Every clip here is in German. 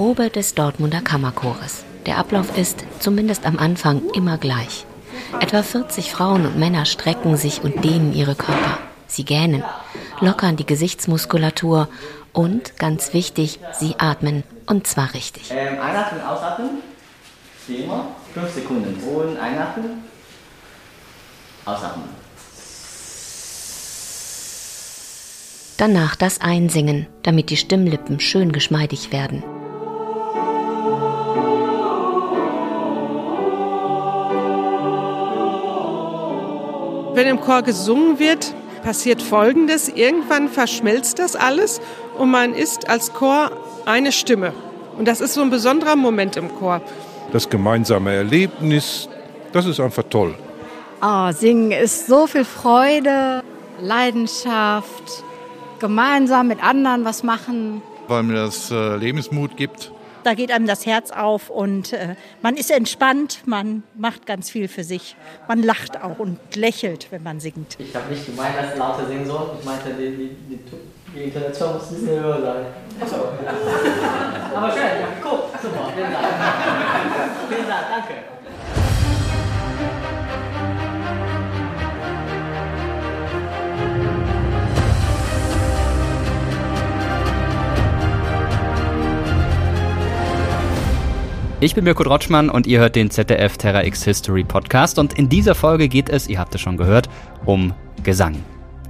Probe des Dortmunder Kammerchores. Der Ablauf ist, zumindest am Anfang, immer gleich. Etwa 40 Frauen und Männer strecken sich und dehnen ihre Körper. Sie gähnen, lockern die Gesichtsmuskulatur und, ganz wichtig, sie atmen. Und zwar richtig. Ähm, einatmen, ausatmen. Zehnmal. Fünf Sekunden. Und einatmen. Ausatmen. Danach das Einsingen, damit die Stimmlippen schön geschmeidig werden. Wenn im Chor gesungen wird, passiert Folgendes. Irgendwann verschmilzt das alles und man ist als Chor eine Stimme. Und das ist so ein besonderer Moment im Chor. Das gemeinsame Erlebnis, das ist einfach toll. Oh, singen ist so viel Freude, Leidenschaft, gemeinsam mit anderen was machen. Weil mir das äh, Lebensmut gibt. Da geht einem das Herz auf und äh, man ist entspannt, man macht ganz viel für sich. Man lacht auch und lächelt, wenn man singt. Ich habe nicht gemeint, dass lauter singen soll. Ich meinte, die, die, die, die Intonation muss ein bisschen höher sein. So. Aber schön, ja, cool. Super, vielen Dank. vielen Dank, danke. Ich bin Mirko Drotschmann und ihr hört den ZDF Terra X History Podcast und in dieser Folge geht es, ihr habt es schon gehört, um Gesang.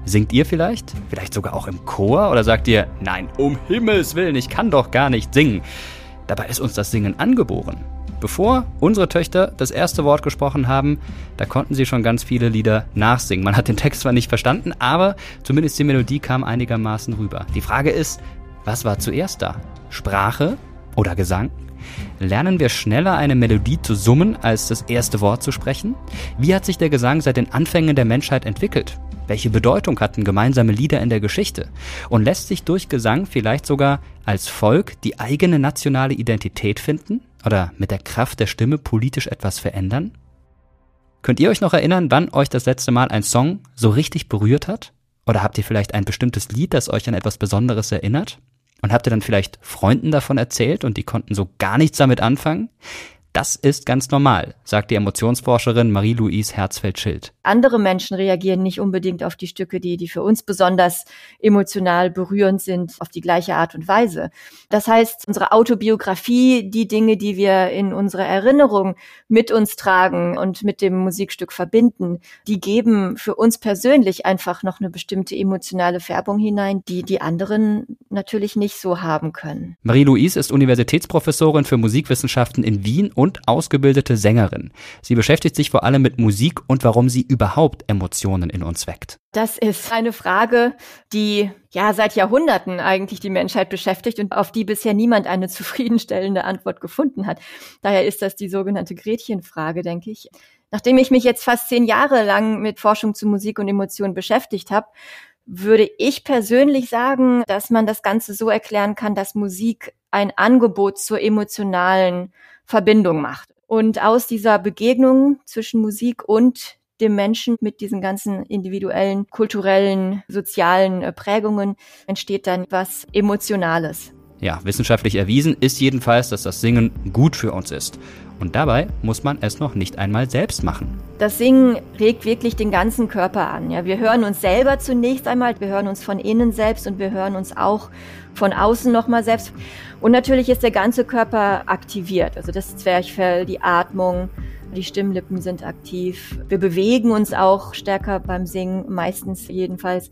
Singt ihr vielleicht? Vielleicht sogar auch im Chor? Oder sagt ihr, nein, um Himmels Willen, ich kann doch gar nicht singen. Dabei ist uns das Singen angeboren. Bevor unsere Töchter das erste Wort gesprochen haben, da konnten sie schon ganz viele Lieder nachsingen. Man hat den Text zwar nicht verstanden, aber zumindest die Melodie kam einigermaßen rüber. Die Frage ist, was war zuerst da? Sprache oder Gesang? Lernen wir schneller eine Melodie zu summen, als das erste Wort zu sprechen? Wie hat sich der Gesang seit den Anfängen der Menschheit entwickelt? Welche Bedeutung hatten gemeinsame Lieder in der Geschichte? Und lässt sich durch Gesang vielleicht sogar als Volk die eigene nationale Identität finden? Oder mit der Kraft der Stimme politisch etwas verändern? Könnt ihr euch noch erinnern, wann euch das letzte Mal ein Song so richtig berührt hat? Oder habt ihr vielleicht ein bestimmtes Lied, das euch an etwas Besonderes erinnert? Und habt ihr dann vielleicht Freunden davon erzählt und die konnten so gar nichts damit anfangen? Das ist ganz normal, sagt die Emotionsforscherin Marie-Louise Herzfeld-Schild. Andere Menschen reagieren nicht unbedingt auf die Stücke, die, die für uns besonders emotional berührend sind, auf die gleiche Art und Weise. Das heißt, unsere Autobiografie, die Dinge, die wir in unserer Erinnerung mit uns tragen und mit dem Musikstück verbinden, die geben für uns persönlich einfach noch eine bestimmte emotionale Färbung hinein, die die anderen natürlich nicht so haben können. Marie-Louise ist Universitätsprofessorin für Musikwissenschaften in Wien und ausgebildete Sängerin. Sie beschäftigt sich vor allem mit Musik und warum sie überhaupt Emotionen in uns weckt. Das ist eine Frage, die ja seit Jahrhunderten eigentlich die Menschheit beschäftigt und auf die bisher niemand eine zufriedenstellende Antwort gefunden hat. Daher ist das die sogenannte Gretchenfrage, denke ich. Nachdem ich mich jetzt fast zehn Jahre lang mit Forschung zu Musik und Emotionen beschäftigt habe, würde ich persönlich sagen, dass man das Ganze so erklären kann, dass Musik ein Angebot zur emotionalen Verbindung macht. Und aus dieser Begegnung zwischen Musik und dem Menschen mit diesen ganzen individuellen, kulturellen, sozialen äh, Prägungen entsteht dann was Emotionales. Ja, wissenschaftlich erwiesen ist jedenfalls, dass das Singen gut für uns ist. Und dabei muss man es noch nicht einmal selbst machen. Das Singen regt wirklich den ganzen Körper an. Ja, wir hören uns selber zunächst einmal, wir hören uns von innen selbst und wir hören uns auch von außen nochmal selbst. Und natürlich ist der ganze Körper aktiviert. Also das Zwerchfell, die Atmung, die Stimmlippen sind aktiv. Wir bewegen uns auch stärker beim Singen, meistens jedenfalls.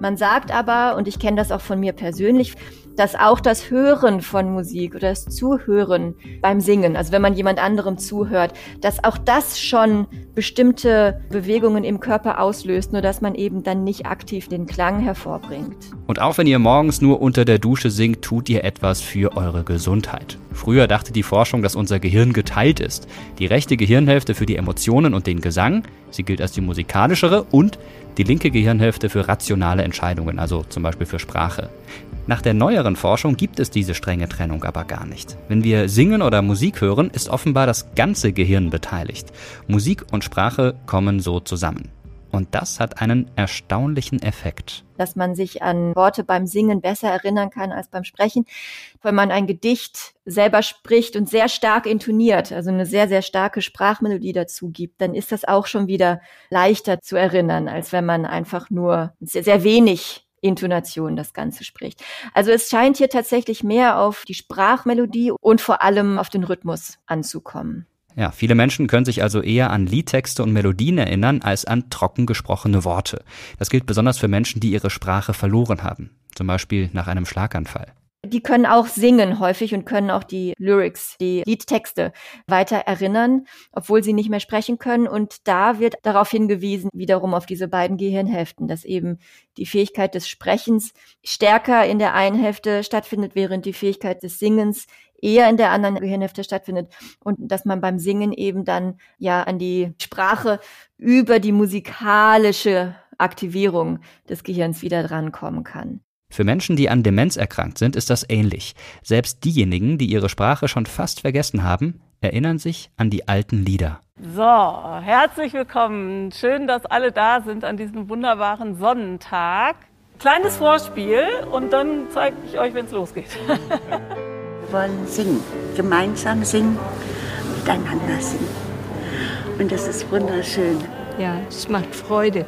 Man sagt aber, und ich kenne das auch von mir persönlich, dass auch das Hören von Musik oder das Zuhören beim Singen, also wenn man jemand anderem zuhört, dass auch das schon bestimmte Bewegungen im Körper auslöst, nur dass man eben dann nicht aktiv den Klang hervorbringt. Und auch wenn ihr morgens nur unter der Dusche singt, tut ihr etwas für eure Gesundheit. Früher dachte die Forschung, dass unser Gehirn geteilt ist. Die rechte Gehirnhälfte für die Emotionen und den Gesang, sie gilt als die musikalischere und die linke Gehirnhälfte für rationale Entscheidungen, also zum Beispiel für Sprache. Nach der neueren Forschung gibt es diese strenge Trennung aber gar nicht. Wenn wir singen oder Musik hören, ist offenbar das ganze Gehirn beteiligt. Musik und Sprache kommen so zusammen. Und das hat einen erstaunlichen Effekt. Dass man sich an Worte beim Singen besser erinnern kann als beim Sprechen. Wenn man ein Gedicht selber spricht und sehr stark intoniert, also eine sehr, sehr starke Sprachmelodie dazu gibt, dann ist das auch schon wieder leichter zu erinnern, als wenn man einfach nur sehr, sehr wenig Intonation das Ganze spricht. Also es scheint hier tatsächlich mehr auf die Sprachmelodie und vor allem auf den Rhythmus anzukommen. Ja, viele Menschen können sich also eher an Liedtexte und Melodien erinnern als an trocken gesprochene Worte. Das gilt besonders für Menschen, die ihre Sprache verloren haben, zum Beispiel nach einem Schlaganfall. Die können auch singen häufig und können auch die Lyrics, die Liedtexte weiter erinnern, obwohl sie nicht mehr sprechen können. Und da wird darauf hingewiesen, wiederum auf diese beiden Gehirnhälften, dass eben die Fähigkeit des Sprechens stärker in der einen Hälfte stattfindet, während die Fähigkeit des Singens eher in der anderen Gehirnhälfte stattfindet und dass man beim Singen eben dann ja an die Sprache über die musikalische Aktivierung des Gehirns wieder drankommen kann. Für Menschen, die an Demenz erkrankt sind, ist das ähnlich. Selbst diejenigen, die ihre Sprache schon fast vergessen haben, erinnern sich an die alten Lieder. So, herzlich willkommen. Schön, dass alle da sind an diesem wunderbaren Sonnentag. Kleines Vorspiel und dann zeige ich euch, wenn es losgeht. Wir wollen singen, gemeinsam singen, miteinander singen. Und das ist wunderschön. Ja, es macht Freude.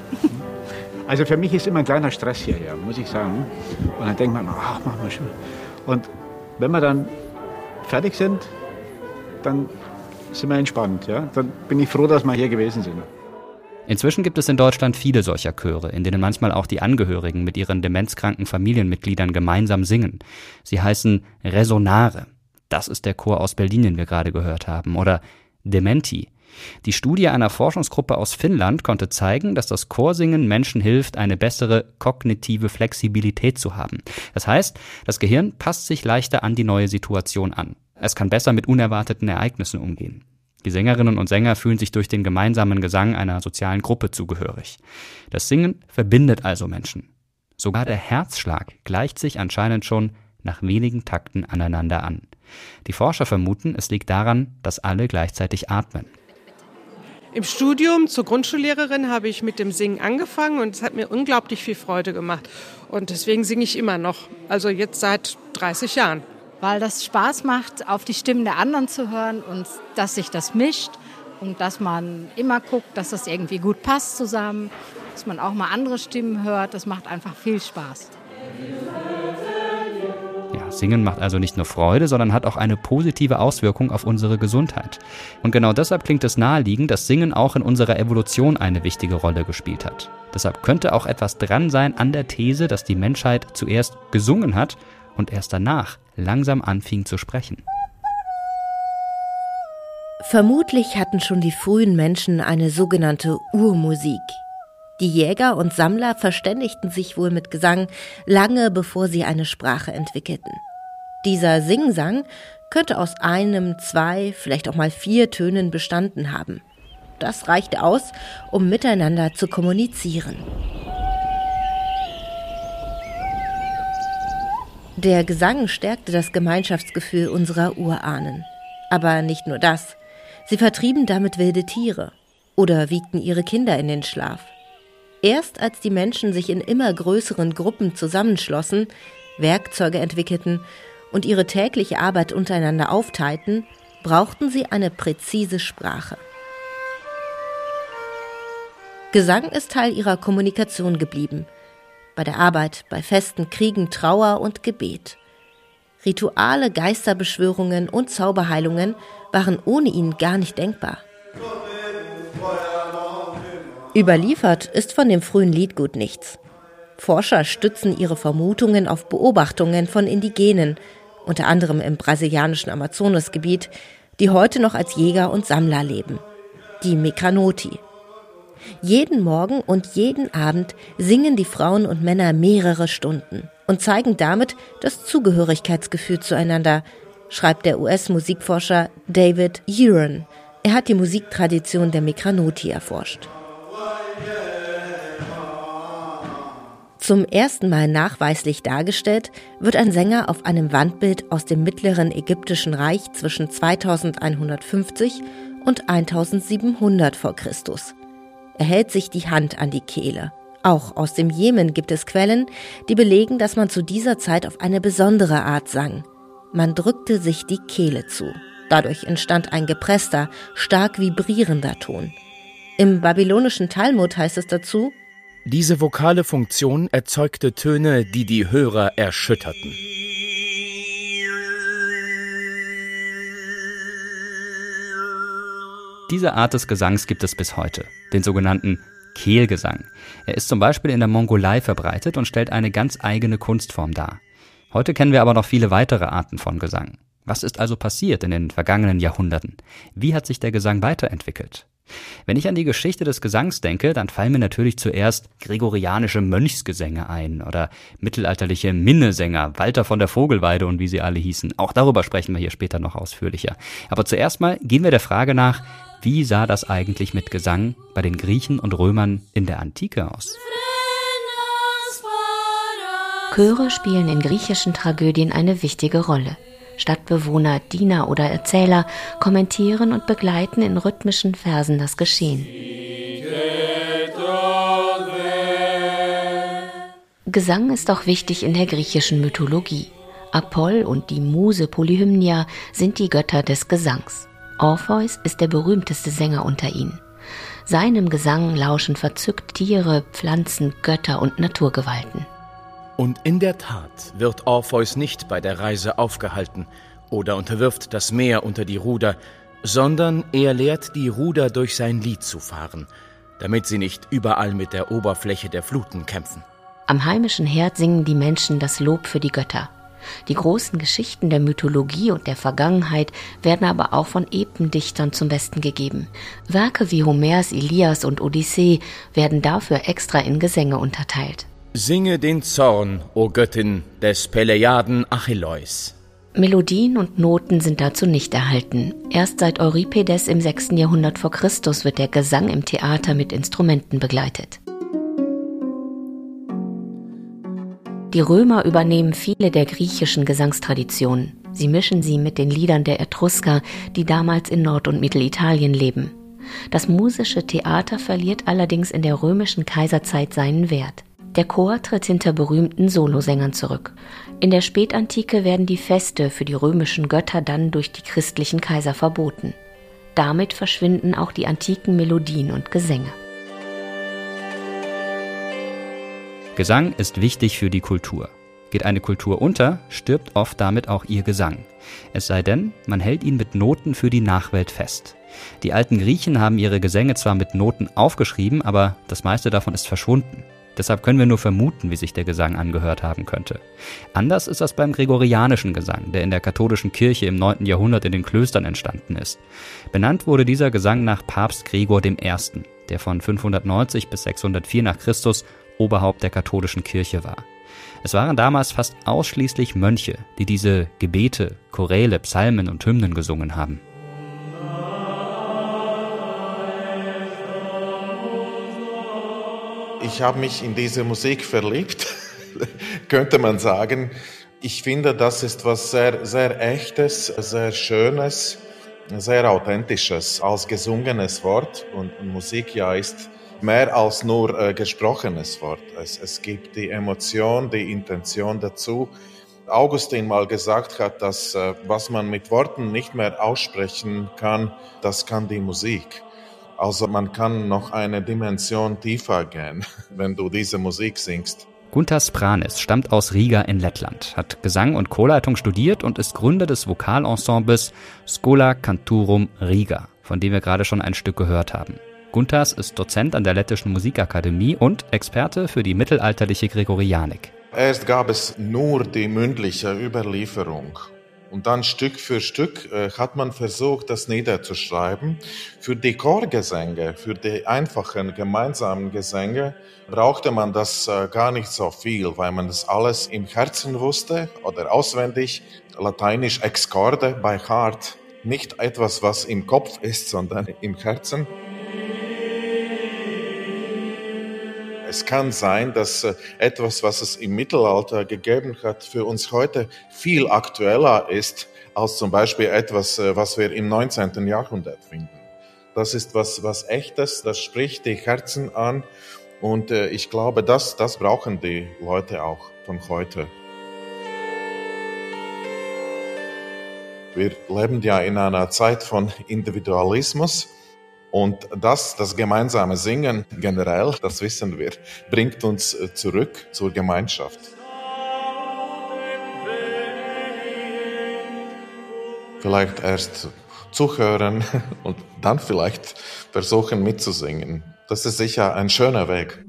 Also für mich ist immer ein kleiner Stress hierher, muss ich sagen. Und dann denkt man, ach, machen wir schon. Und wenn wir dann fertig sind, dann sind wir entspannt. Ja? Dann bin ich froh, dass wir hier gewesen sind. Inzwischen gibt es in Deutschland viele solcher Chöre, in denen manchmal auch die Angehörigen mit ihren demenzkranken Familienmitgliedern gemeinsam singen. Sie heißen Resonare. Das ist der Chor aus Berlin, den wir gerade gehört haben. Oder Dementi. Die Studie einer Forschungsgruppe aus Finnland konnte zeigen, dass das Chorsingen Menschen hilft, eine bessere kognitive Flexibilität zu haben. Das heißt, das Gehirn passt sich leichter an die neue Situation an. Es kann besser mit unerwarteten Ereignissen umgehen. Die Sängerinnen und Sänger fühlen sich durch den gemeinsamen Gesang einer sozialen Gruppe zugehörig. Das Singen verbindet also Menschen. Sogar der Herzschlag gleicht sich anscheinend schon nach wenigen Takten aneinander an. Die Forscher vermuten, es liegt daran, dass alle gleichzeitig atmen. Im Studium zur Grundschullehrerin habe ich mit dem Singen angefangen und es hat mir unglaublich viel Freude gemacht. Und deswegen singe ich immer noch. Also jetzt seit 30 Jahren. Weil das Spaß macht, auf die Stimmen der anderen zu hören und dass sich das mischt und dass man immer guckt, dass das irgendwie gut passt zusammen, dass man auch mal andere Stimmen hört. Das macht einfach viel Spaß. Singen macht also nicht nur Freude, sondern hat auch eine positive Auswirkung auf unsere Gesundheit. Und genau deshalb klingt es naheliegend, dass Singen auch in unserer Evolution eine wichtige Rolle gespielt hat. Deshalb könnte auch etwas dran sein an der These, dass die Menschheit zuerst gesungen hat und erst danach langsam anfing zu sprechen. Vermutlich hatten schon die frühen Menschen eine sogenannte Urmusik. Die Jäger und Sammler verständigten sich wohl mit Gesang lange bevor sie eine Sprache entwickelten. Dieser Singsang könnte aus einem, zwei, vielleicht auch mal vier Tönen bestanden haben. Das reichte aus, um miteinander zu kommunizieren. Der Gesang stärkte das Gemeinschaftsgefühl unserer Urahnen. Aber nicht nur das. Sie vertrieben damit wilde Tiere oder wiegten ihre Kinder in den Schlaf. Erst als die Menschen sich in immer größeren Gruppen zusammenschlossen, Werkzeuge entwickelten und ihre tägliche Arbeit untereinander aufteilten, brauchten sie eine präzise Sprache. Gesang ist Teil ihrer Kommunikation geblieben. Bei der Arbeit, bei Festen, Kriegen, Trauer und Gebet. Rituale, Geisterbeschwörungen und Zauberheilungen waren ohne ihn gar nicht denkbar. Überliefert ist von dem frühen Liedgut nichts. Forscher stützen ihre Vermutungen auf Beobachtungen von Indigenen, unter anderem im brasilianischen Amazonasgebiet, die heute noch als Jäger und Sammler leben. Die Mekranoti. Jeden Morgen und jeden Abend singen die Frauen und Männer mehrere Stunden und zeigen damit das Zugehörigkeitsgefühl zueinander, schreibt der US-Musikforscher David Uren. Er hat die Musiktradition der Mekranoti erforscht. Zum ersten Mal nachweislich dargestellt wird ein Sänger auf einem Wandbild aus dem mittleren ägyptischen Reich zwischen 2150 und 1700 vor Christus. Er hält sich die Hand an die Kehle. Auch aus dem Jemen gibt es Quellen, die belegen, dass man zu dieser Zeit auf eine besondere Art sang. Man drückte sich die Kehle zu. Dadurch entstand ein gepresster, stark vibrierender Ton. Im babylonischen Talmud heißt es dazu, diese vokale Funktion erzeugte Töne, die die Hörer erschütterten. Diese Art des Gesangs gibt es bis heute, den sogenannten Kehlgesang. Er ist zum Beispiel in der Mongolei verbreitet und stellt eine ganz eigene Kunstform dar. Heute kennen wir aber noch viele weitere Arten von Gesang. Was ist also passiert in den vergangenen Jahrhunderten? Wie hat sich der Gesang weiterentwickelt? Wenn ich an die Geschichte des Gesangs denke, dann fallen mir natürlich zuerst gregorianische Mönchsgesänge ein oder mittelalterliche Minnesänger, Walter von der Vogelweide und wie sie alle hießen. Auch darüber sprechen wir hier später noch ausführlicher. Aber zuerst mal gehen wir der Frage nach, wie sah das eigentlich mit Gesang bei den Griechen und Römern in der Antike aus? Chöre spielen in griechischen Tragödien eine wichtige Rolle. Stadtbewohner, Diener oder Erzähler kommentieren und begleiten in rhythmischen Versen das Geschehen. Gesang ist auch wichtig in der griechischen Mythologie. Apoll und die Muse Polyhymnia sind die Götter des Gesangs. Orpheus ist der berühmteste Sänger unter ihnen. Seinem Gesang lauschen verzückt Tiere, Pflanzen, Götter und Naturgewalten. Und in der Tat wird Orpheus nicht bei der Reise aufgehalten oder unterwirft das Meer unter die Ruder, sondern er lehrt die Ruder durch sein Lied zu fahren, damit sie nicht überall mit der Oberfläche der Fluten kämpfen. Am heimischen Herd singen die Menschen das Lob für die Götter. Die großen Geschichten der Mythologie und der Vergangenheit werden aber auch von Ependichtern zum Besten gegeben. Werke wie Homers Ilias und Odyssee werden dafür extra in Gesänge unterteilt. Singe den Zorn, o Göttin des Pelejaden Achilleus. Melodien und Noten sind dazu nicht erhalten. Erst seit Euripides im 6. Jahrhundert vor Christus wird der Gesang im Theater mit Instrumenten begleitet. Die Römer übernehmen viele der griechischen Gesangstraditionen. Sie mischen sie mit den Liedern der Etrusker, die damals in Nord- und Mittelitalien leben. Das musische Theater verliert allerdings in der römischen Kaiserzeit seinen Wert. Der Chor tritt hinter berühmten Solosängern zurück. In der Spätantike werden die Feste für die römischen Götter dann durch die christlichen Kaiser verboten. Damit verschwinden auch die antiken Melodien und Gesänge. Gesang ist wichtig für die Kultur. Geht eine Kultur unter, stirbt oft damit auch ihr Gesang. Es sei denn, man hält ihn mit Noten für die Nachwelt fest. Die alten Griechen haben ihre Gesänge zwar mit Noten aufgeschrieben, aber das meiste davon ist verschwunden. Deshalb können wir nur vermuten, wie sich der Gesang angehört haben könnte. Anders ist das beim gregorianischen Gesang, der in der katholischen Kirche im 9. Jahrhundert in den Klöstern entstanden ist. Benannt wurde dieser Gesang nach Papst Gregor I., der von 590 bis 604 nach Christus Oberhaupt der katholischen Kirche war. Es waren damals fast ausschließlich Mönche, die diese Gebete, Choräle, Psalmen und Hymnen gesungen haben. Ich habe mich in diese Musik verliebt, könnte man sagen. Ich finde, das ist was sehr, sehr echtes, sehr schönes, sehr authentisches als gesungenes Wort. Und Musik ja ist mehr als nur äh, gesprochenes Wort. Es, es gibt die Emotion, die Intention dazu. Augustin mal gesagt hat, dass äh, was man mit Worten nicht mehr aussprechen kann, das kann die Musik. Also man kann noch eine Dimension tiefer gehen, wenn du diese Musik singst. Guntas Pranis stammt aus Riga in Lettland, hat Gesang und Chorleitung studiert und ist Gründer des Vokalensembles Schola Canturum Riga, von dem wir gerade schon ein Stück gehört haben. Guntas ist Dozent an der Lettischen Musikakademie und Experte für die mittelalterliche Gregorianik. Erst gab es nur die mündliche Überlieferung und dann Stück für Stück äh, hat man versucht, das niederzuschreiben. Für die Chorgesänge, für die einfachen gemeinsamen Gesänge brauchte man das äh, gar nicht so viel, weil man das alles im Herzen wusste oder auswendig. Lateinisch ex corde by heart. Nicht etwas, was im Kopf ist, sondern im Herzen. Es kann sein, dass äh, etwas, was es im Mittelalter gegeben hat, für uns heute viel aktueller ist als zum Beispiel etwas, äh, was wir im 19. Jahrhundert finden. Das ist was, was echtes, das spricht die Herzen an. Und äh, ich glaube, das, das brauchen die Leute auch von heute. Wir leben ja in einer Zeit von Individualismus. Und das, das gemeinsame Singen generell, das wissen wir, bringt uns äh, zurück zur Gemeinschaft. Vielleicht erst zuhören und dann vielleicht versuchen mitzusingen. Das ist sicher ein schöner Weg.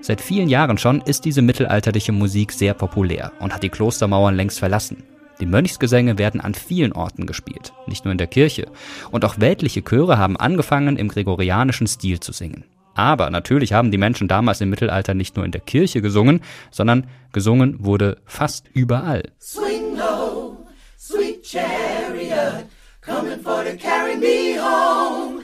Seit vielen Jahren schon ist diese mittelalterliche Musik sehr populär und hat die Klostermauern längst verlassen. Die Mönchsgesänge werden an vielen Orten gespielt, nicht nur in der Kirche. Und auch weltliche Chöre haben angefangen, im gregorianischen Stil zu singen. Aber natürlich haben die Menschen damals im Mittelalter nicht nur in der Kirche gesungen, sondern gesungen wurde fast überall. Swing low, sweet chariot, coming for to carry me home.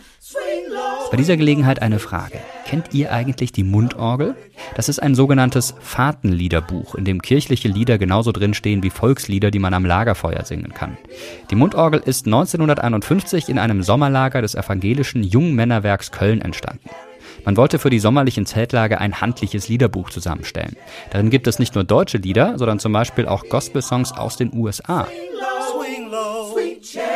Bei dieser Gelegenheit eine Frage. Kennt ihr eigentlich die Mundorgel? Das ist ein sogenanntes Fahrtenliederbuch, in dem kirchliche Lieder genauso drinstehen wie Volkslieder, die man am Lagerfeuer singen kann. Die Mundorgel ist 1951 in einem Sommerlager des evangelischen Jungmännerwerks Köln entstanden. Man wollte für die sommerlichen Zeltlager ein handliches Liederbuch zusammenstellen. Darin gibt es nicht nur deutsche Lieder, sondern zum Beispiel auch Gospel-Songs aus den USA. Swing low, sweet chariot,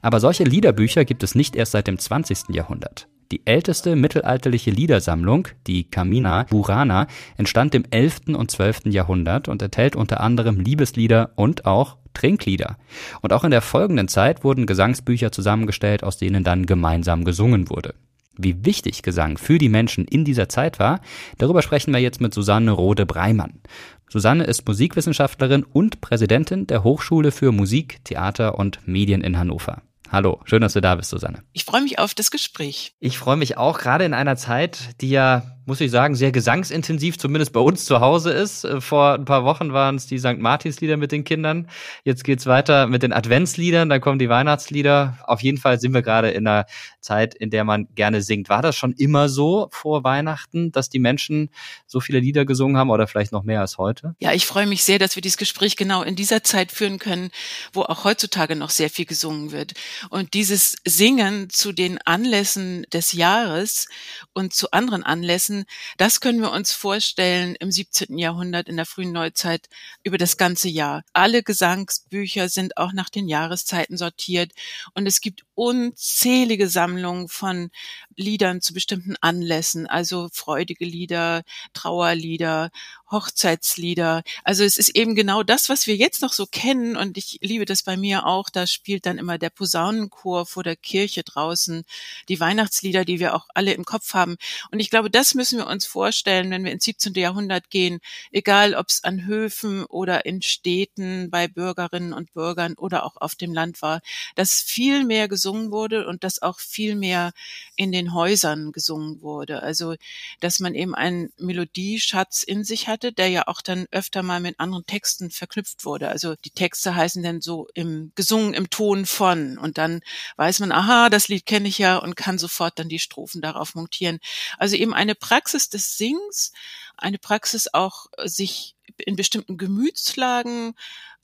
Aber solche Liederbücher gibt es nicht erst seit dem 20. Jahrhundert. Die älteste mittelalterliche Liedersammlung, die Camina Burana, entstand im 11. und 12. Jahrhundert und enthält unter anderem Liebeslieder und auch Trinklieder. Und auch in der folgenden Zeit wurden Gesangsbücher zusammengestellt, aus denen dann gemeinsam gesungen wurde. Wie wichtig Gesang für die Menschen in dieser Zeit war, darüber sprechen wir jetzt mit Susanne Rode-Breimann. Susanne ist Musikwissenschaftlerin und Präsidentin der Hochschule für Musik, Theater und Medien in Hannover. Hallo, schön, dass du da bist, Susanne. Ich freue mich auf das Gespräch. Ich freue mich auch, gerade in einer Zeit, die ja, muss ich sagen, sehr gesangsintensiv, zumindest bei uns zu Hause ist. Äh, vor ein paar Wochen waren es die St. Martins-Lieder mit den Kindern. Jetzt geht's weiter mit den Adventsliedern, dann kommen die Weihnachtslieder. Auf jeden Fall sind wir gerade in einer Zeit, in der man gerne singt. War das schon immer so vor Weihnachten, dass die Menschen so viele Lieder gesungen haben oder vielleicht noch mehr als heute? Ja, ich freue mich sehr, dass wir dieses Gespräch genau in dieser Zeit führen können, wo auch heutzutage noch sehr viel gesungen wird. Und dieses Singen zu den Anlässen des Jahres und zu anderen Anlässen, das können wir uns vorstellen im 17. Jahrhundert, in der frühen Neuzeit, über das ganze Jahr. Alle Gesangsbücher sind auch nach den Jahreszeiten sortiert und es gibt unzählige Sammlungen von Liedern zu bestimmten Anlässen, also freudige Lieder, Trauerlieder, Hochzeitslieder. Also es ist eben genau das, was wir jetzt noch so kennen und ich liebe das bei mir auch. Da spielt dann immer der Posaunenchor vor der Kirche draußen die Weihnachtslieder, die wir auch alle im Kopf haben. Und ich glaube, das müssen wir uns vorstellen, wenn wir ins 17. Jahrhundert gehen, egal ob es an Höfen oder in Städten bei Bürgerinnen und Bürgern oder auch auf dem Land war, dass viel mehr gesungen wurde und dass auch viel mehr in den Häusern gesungen wurde. Also, dass man eben einen Melodieschatz in sich hat, hatte, der ja auch dann öfter mal mit anderen Texten verknüpft wurde. Also die Texte heißen dann so im gesungen im Ton von und dann weiß man, aha, das Lied kenne ich ja und kann sofort dann die Strophen darauf montieren. Also eben eine Praxis des Sings, eine Praxis auch sich in bestimmten Gemütslagen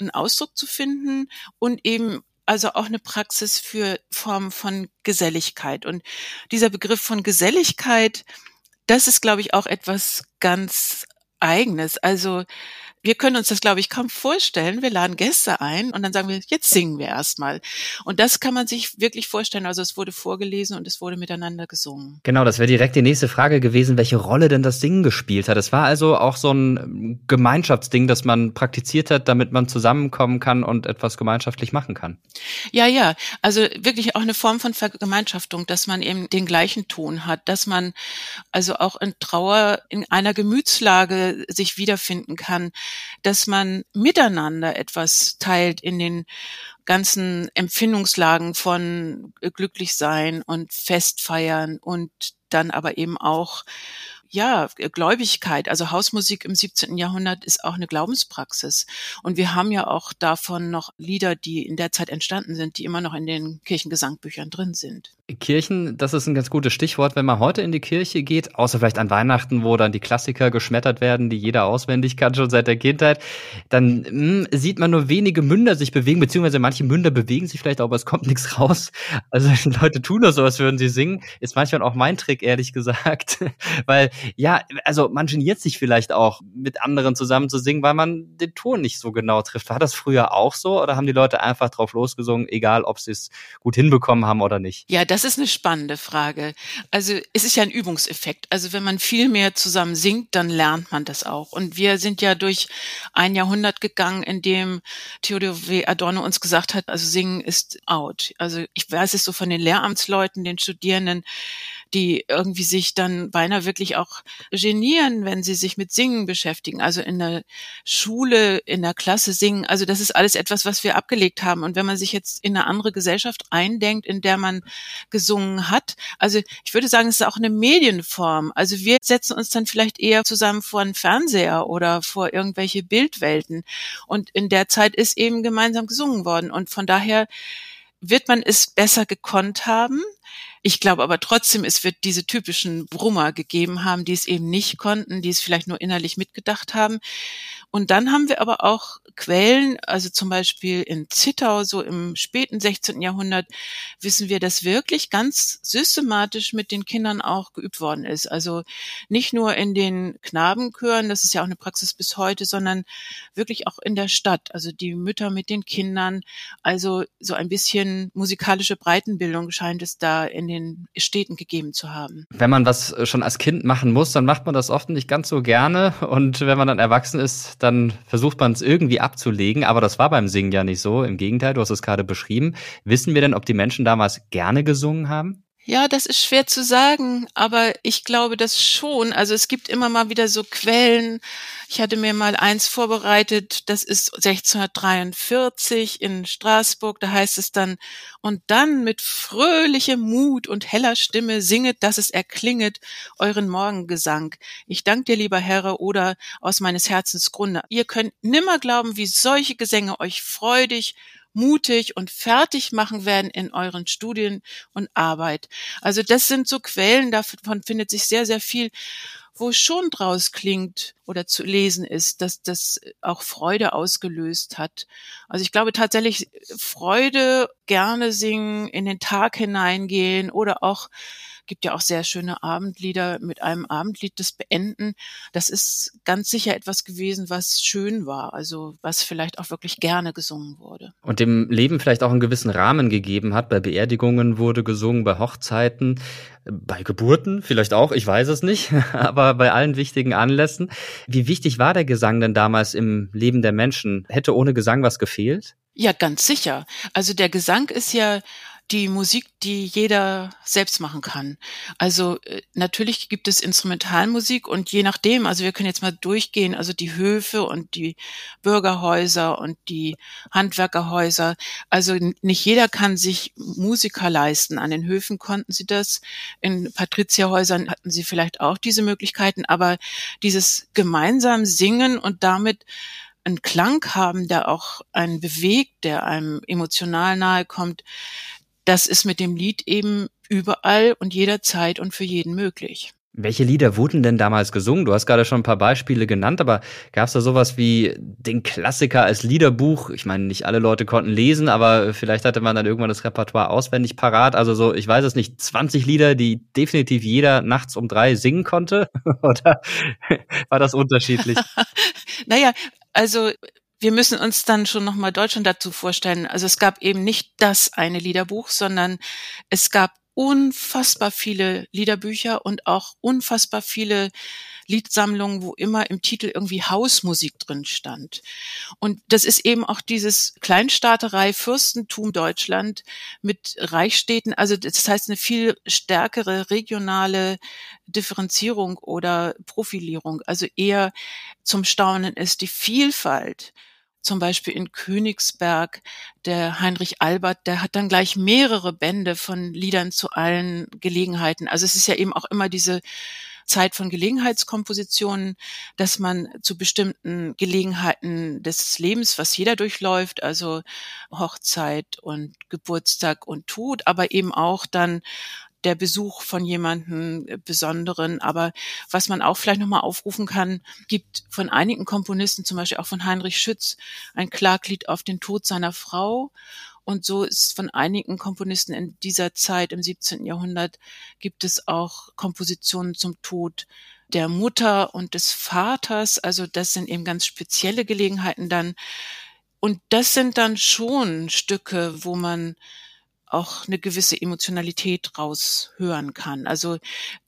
einen Ausdruck zu finden und eben also auch eine Praxis für Formen von Geselligkeit. Und dieser Begriff von Geselligkeit, das ist, glaube ich, auch etwas ganz Eigenes. Also wir können uns das, glaube ich, kaum vorstellen. Wir laden Gäste ein und dann sagen wir, jetzt singen wir erstmal. Und das kann man sich wirklich vorstellen. Also es wurde vorgelesen und es wurde miteinander gesungen. Genau, das wäre direkt die nächste Frage gewesen, welche Rolle denn das Singen gespielt hat. Es war also auch so ein Gemeinschaftsding, das man praktiziert hat, damit man zusammenkommen kann und etwas gemeinschaftlich machen kann. Ja, ja. Also wirklich auch eine Form von Vergemeinschaftung, dass man eben den gleichen Ton hat, dass man also auch in Trauer in einer Gemütslage sich wiederfinden kann dass man miteinander etwas teilt in den ganzen Empfindungslagen von glücklich sein und Festfeiern und dann aber eben auch ja, Gläubigkeit, also Hausmusik im 17. Jahrhundert ist auch eine Glaubenspraxis. Und wir haben ja auch davon noch Lieder, die in der Zeit entstanden sind, die immer noch in den Kirchengesangbüchern drin sind. Kirchen, das ist ein ganz gutes Stichwort. Wenn man heute in die Kirche geht, außer vielleicht an Weihnachten, wo dann die Klassiker geschmettert werden, die jeder auswendig kann, schon seit der Kindheit, dann mh, hm, sieht man nur wenige Münder sich bewegen, beziehungsweise manche Münder bewegen sich vielleicht, aber es kommt nichts raus. Also Leute tun nur so, als würden sie singen. Ist manchmal auch mein Trick, ehrlich gesagt. weil, ja, also man geniert sich vielleicht auch, mit anderen zusammen zu singen, weil man den Ton nicht so genau trifft. War das früher auch so oder haben die Leute einfach drauf losgesungen, egal ob sie es gut hinbekommen haben oder nicht? Ja, das ist eine spannende Frage. Also es ist ja ein Übungseffekt. Also wenn man viel mehr zusammen singt, dann lernt man das auch. Und wir sind ja durch ein Jahrhundert gegangen, in dem Theodor W. Adorno uns gesagt hat, also singen ist out. Also ich weiß es so von den Lehramtsleuten, den Studierenden, die irgendwie sich dann beinahe wirklich auch genieren, wenn sie sich mit Singen beschäftigen. Also in der Schule, in der Klasse singen. Also das ist alles etwas, was wir abgelegt haben. Und wenn man sich jetzt in eine andere Gesellschaft eindenkt, in der man gesungen hat, also ich würde sagen, es ist auch eine Medienform. Also wir setzen uns dann vielleicht eher zusammen vor einen Fernseher oder vor irgendwelche Bildwelten. Und in der Zeit ist eben gemeinsam gesungen worden. Und von daher wird man es besser gekonnt haben. Ich glaube aber trotzdem, es wird diese typischen Brummer gegeben haben, die es eben nicht konnten, die es vielleicht nur innerlich mitgedacht haben. Und dann haben wir aber auch Quellen, also zum Beispiel in Zittau, so im späten 16. Jahrhundert, wissen wir, dass wirklich ganz systematisch mit den Kindern auch geübt worden ist. Also nicht nur in den Knabenchören, das ist ja auch eine Praxis bis heute, sondern wirklich auch in der Stadt. Also die Mütter mit den Kindern. Also so ein bisschen musikalische Breitenbildung scheint es da in den Städten gegeben zu haben. Wenn man was schon als Kind machen muss, dann macht man das oft nicht ganz so gerne. Und wenn man dann erwachsen ist, dann versucht man es irgendwie abzulegen. Aber das war beim Singen ja nicht so. Im Gegenteil, du hast es gerade beschrieben. Wissen wir denn, ob die Menschen damals gerne gesungen haben? Ja, das ist schwer zu sagen, aber ich glaube das schon. Also es gibt immer mal wieder so Quellen. Ich hatte mir mal eins vorbereitet, das ist 1643 in Straßburg, da heißt es dann, und dann mit fröhlichem Mut und heller Stimme singet, dass es erklinget, euren Morgengesang. Ich danke dir, lieber Herr, oder aus meines Herzens Grunde. Ihr könnt nimmer glauben, wie solche Gesänge euch freudig mutig und fertig machen werden in euren Studien und Arbeit. Also das sind so Quellen, davon findet sich sehr, sehr viel, wo schon draus klingt oder zu lesen ist, dass das auch Freude ausgelöst hat. Also ich glaube tatsächlich Freude, gerne singen, in den Tag hineingehen oder auch gibt ja auch sehr schöne Abendlieder mit einem Abendlied das beenden. Das ist ganz sicher etwas gewesen, was schön war, also was vielleicht auch wirklich gerne gesungen wurde. Und dem Leben vielleicht auch einen gewissen Rahmen gegeben hat. Bei Beerdigungen wurde gesungen, bei Hochzeiten, bei Geburten vielleicht auch, ich weiß es nicht, aber bei allen wichtigen Anlässen. Wie wichtig war der Gesang denn damals im Leben der Menschen? Hätte ohne Gesang was gefehlt? Ja, ganz sicher. Also der Gesang ist ja die Musik, die jeder selbst machen kann. Also äh, natürlich gibt es Instrumentalmusik und je nachdem, also wir können jetzt mal durchgehen, also die Höfe und die Bürgerhäuser und die Handwerkerhäuser. Also nicht jeder kann sich Musiker leisten. An den Höfen konnten sie das. In Patrizierhäusern hatten sie vielleicht auch diese Möglichkeiten, aber dieses gemeinsam singen und damit einen Klang haben, der auch einen bewegt, der einem emotional nahe kommt, das ist mit dem Lied eben überall und jederzeit und für jeden möglich. Welche Lieder wurden denn damals gesungen? Du hast gerade schon ein paar Beispiele genannt, aber gab es da sowas wie den Klassiker als Liederbuch? Ich meine, nicht alle Leute konnten lesen, aber vielleicht hatte man dann irgendwann das Repertoire auswendig parat. Also so, ich weiß es nicht, 20 Lieder, die definitiv jeder nachts um drei singen konnte? Oder war das unterschiedlich? naja, also wir müssen uns dann schon nochmal Deutschland dazu vorstellen. Also es gab eben nicht das eine Liederbuch, sondern es gab unfassbar viele Liederbücher und auch unfassbar viele Liedsammlungen, wo immer im Titel irgendwie Hausmusik drin stand. Und das ist eben auch dieses Kleinstaaterei Fürstentum Deutschland mit Reichsstädten. Also das heißt eine viel stärkere regionale Differenzierung oder Profilierung. Also eher zum Staunen ist die Vielfalt zum Beispiel in Königsberg, der Heinrich Albert, der hat dann gleich mehrere Bände von Liedern zu allen Gelegenheiten. Also es ist ja eben auch immer diese Zeit von Gelegenheitskompositionen, dass man zu bestimmten Gelegenheiten des Lebens, was jeder durchläuft, also Hochzeit und Geburtstag und Tod, aber eben auch dann der Besuch von jemanden äh, Besonderen. Aber was man auch vielleicht nochmal aufrufen kann, gibt von einigen Komponisten, zum Beispiel auch von Heinrich Schütz, ein Klaglied auf den Tod seiner Frau. Und so ist von einigen Komponisten in dieser Zeit im 17. Jahrhundert gibt es auch Kompositionen zum Tod der Mutter und des Vaters. Also das sind eben ganz spezielle Gelegenheiten dann. Und das sind dann schon Stücke, wo man auch eine gewisse Emotionalität raushören kann. Also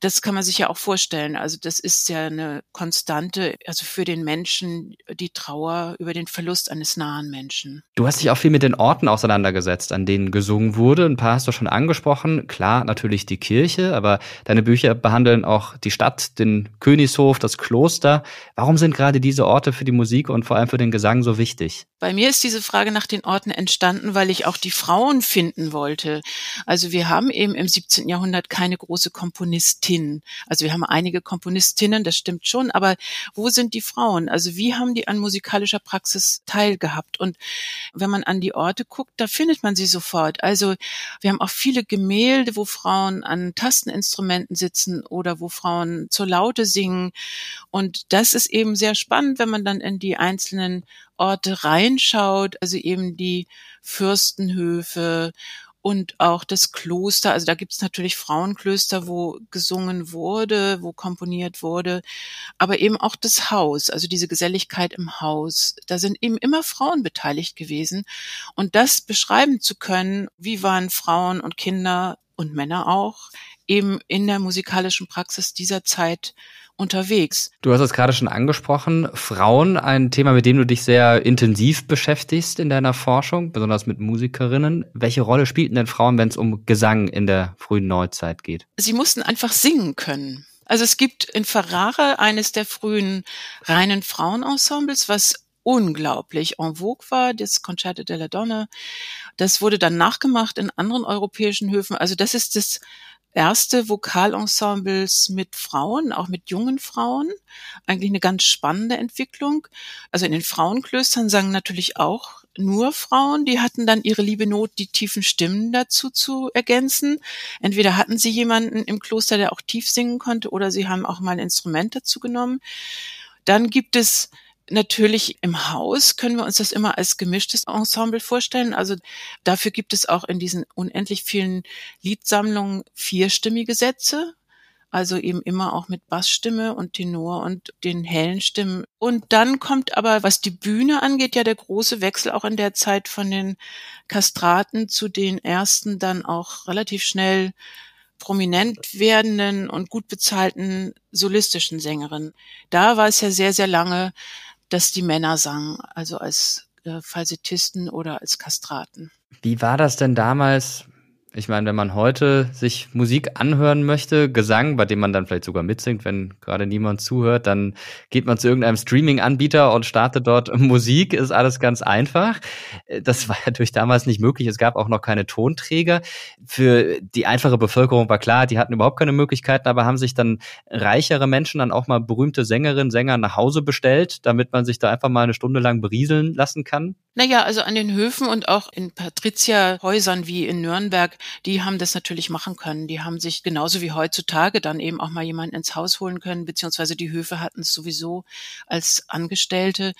das kann man sich ja auch vorstellen. Also das ist ja eine Konstante, also für den Menschen die Trauer über den Verlust eines nahen Menschen. Du hast dich auch viel mit den Orten auseinandergesetzt, an denen gesungen wurde. Ein paar hast du schon angesprochen. Klar, natürlich die Kirche, aber deine Bücher behandeln auch die Stadt, den Königshof, das Kloster. Warum sind gerade diese Orte für die Musik und vor allem für den Gesang so wichtig? Bei mir ist diese Frage nach den Orten entstanden, weil ich auch die Frauen finden wollte wollte. Also wir haben eben im 17. Jahrhundert keine große Komponistin. Also wir haben einige Komponistinnen, das stimmt schon, aber wo sind die Frauen? Also wie haben die an musikalischer Praxis teilgehabt? Und wenn man an die Orte guckt, da findet man sie sofort. Also wir haben auch viele Gemälde, wo Frauen an Tasteninstrumenten sitzen oder wo Frauen zur Laute singen. Und das ist eben sehr spannend, wenn man dann in die einzelnen Orte reinschaut, also eben die Fürstenhöfe und auch das Kloster. Also da gibt es natürlich Frauenklöster, wo gesungen wurde, wo komponiert wurde, aber eben auch das Haus, also diese Geselligkeit im Haus. Da sind eben immer Frauen beteiligt gewesen. Und das beschreiben zu können, wie waren Frauen und Kinder und Männer auch eben in der musikalischen Praxis dieser Zeit unterwegs. Du hast es gerade schon angesprochen, Frauen, ein Thema, mit dem du dich sehr intensiv beschäftigst in deiner Forschung, besonders mit Musikerinnen. Welche Rolle spielten denn Frauen, wenn es um Gesang in der frühen Neuzeit geht? Sie mussten einfach singen können. Also es gibt in Ferrara eines der frühen reinen Frauenensembles, was unglaublich en vogue war, das Concerto della Donna. Das wurde dann nachgemacht in anderen europäischen Höfen. Also das ist das erste Vokalensembles mit Frauen, auch mit jungen Frauen. Eigentlich eine ganz spannende Entwicklung. Also in den Frauenklöstern sangen natürlich auch nur Frauen, die hatten dann ihre liebe Not, die tiefen Stimmen dazu zu ergänzen. Entweder hatten sie jemanden im Kloster, der auch tief singen konnte, oder sie haben auch mal ein Instrument dazu genommen. Dann gibt es Natürlich im Haus können wir uns das immer als gemischtes Ensemble vorstellen. Also dafür gibt es auch in diesen unendlich vielen Liedsammlungen vierstimmige Sätze. Also eben immer auch mit Bassstimme und Tenor und den hellen Stimmen. Und dann kommt aber, was die Bühne angeht, ja der große Wechsel auch in der Zeit von den Kastraten zu den ersten dann auch relativ schnell prominent werdenden und gut bezahlten solistischen Sängerinnen. Da war es ja sehr, sehr lange dass die Männer sangen, also als äh, Falsettisten oder als Kastraten. Wie war das denn damals? Ich meine, wenn man heute sich Musik anhören möchte, Gesang, bei dem man dann vielleicht sogar mitsingt, wenn gerade niemand zuhört, dann geht man zu irgendeinem Streaming-Anbieter und startet dort Musik, ist alles ganz einfach. Das war natürlich damals nicht möglich. Es gab auch noch keine Tonträger. Für die einfache Bevölkerung war klar, die hatten überhaupt keine Möglichkeiten, aber haben sich dann reichere Menschen dann auch mal berühmte Sängerinnen, Sänger nach Hause bestellt, damit man sich da einfach mal eine Stunde lang berieseln lassen kann? Naja, also an den Höfen und auch in Patrizierhäusern wie in Nürnberg, die haben das natürlich machen können. Die haben sich genauso wie heutzutage dann eben auch mal jemanden ins Haus holen können, beziehungsweise die Höfe hatten es sowieso als Angestellte.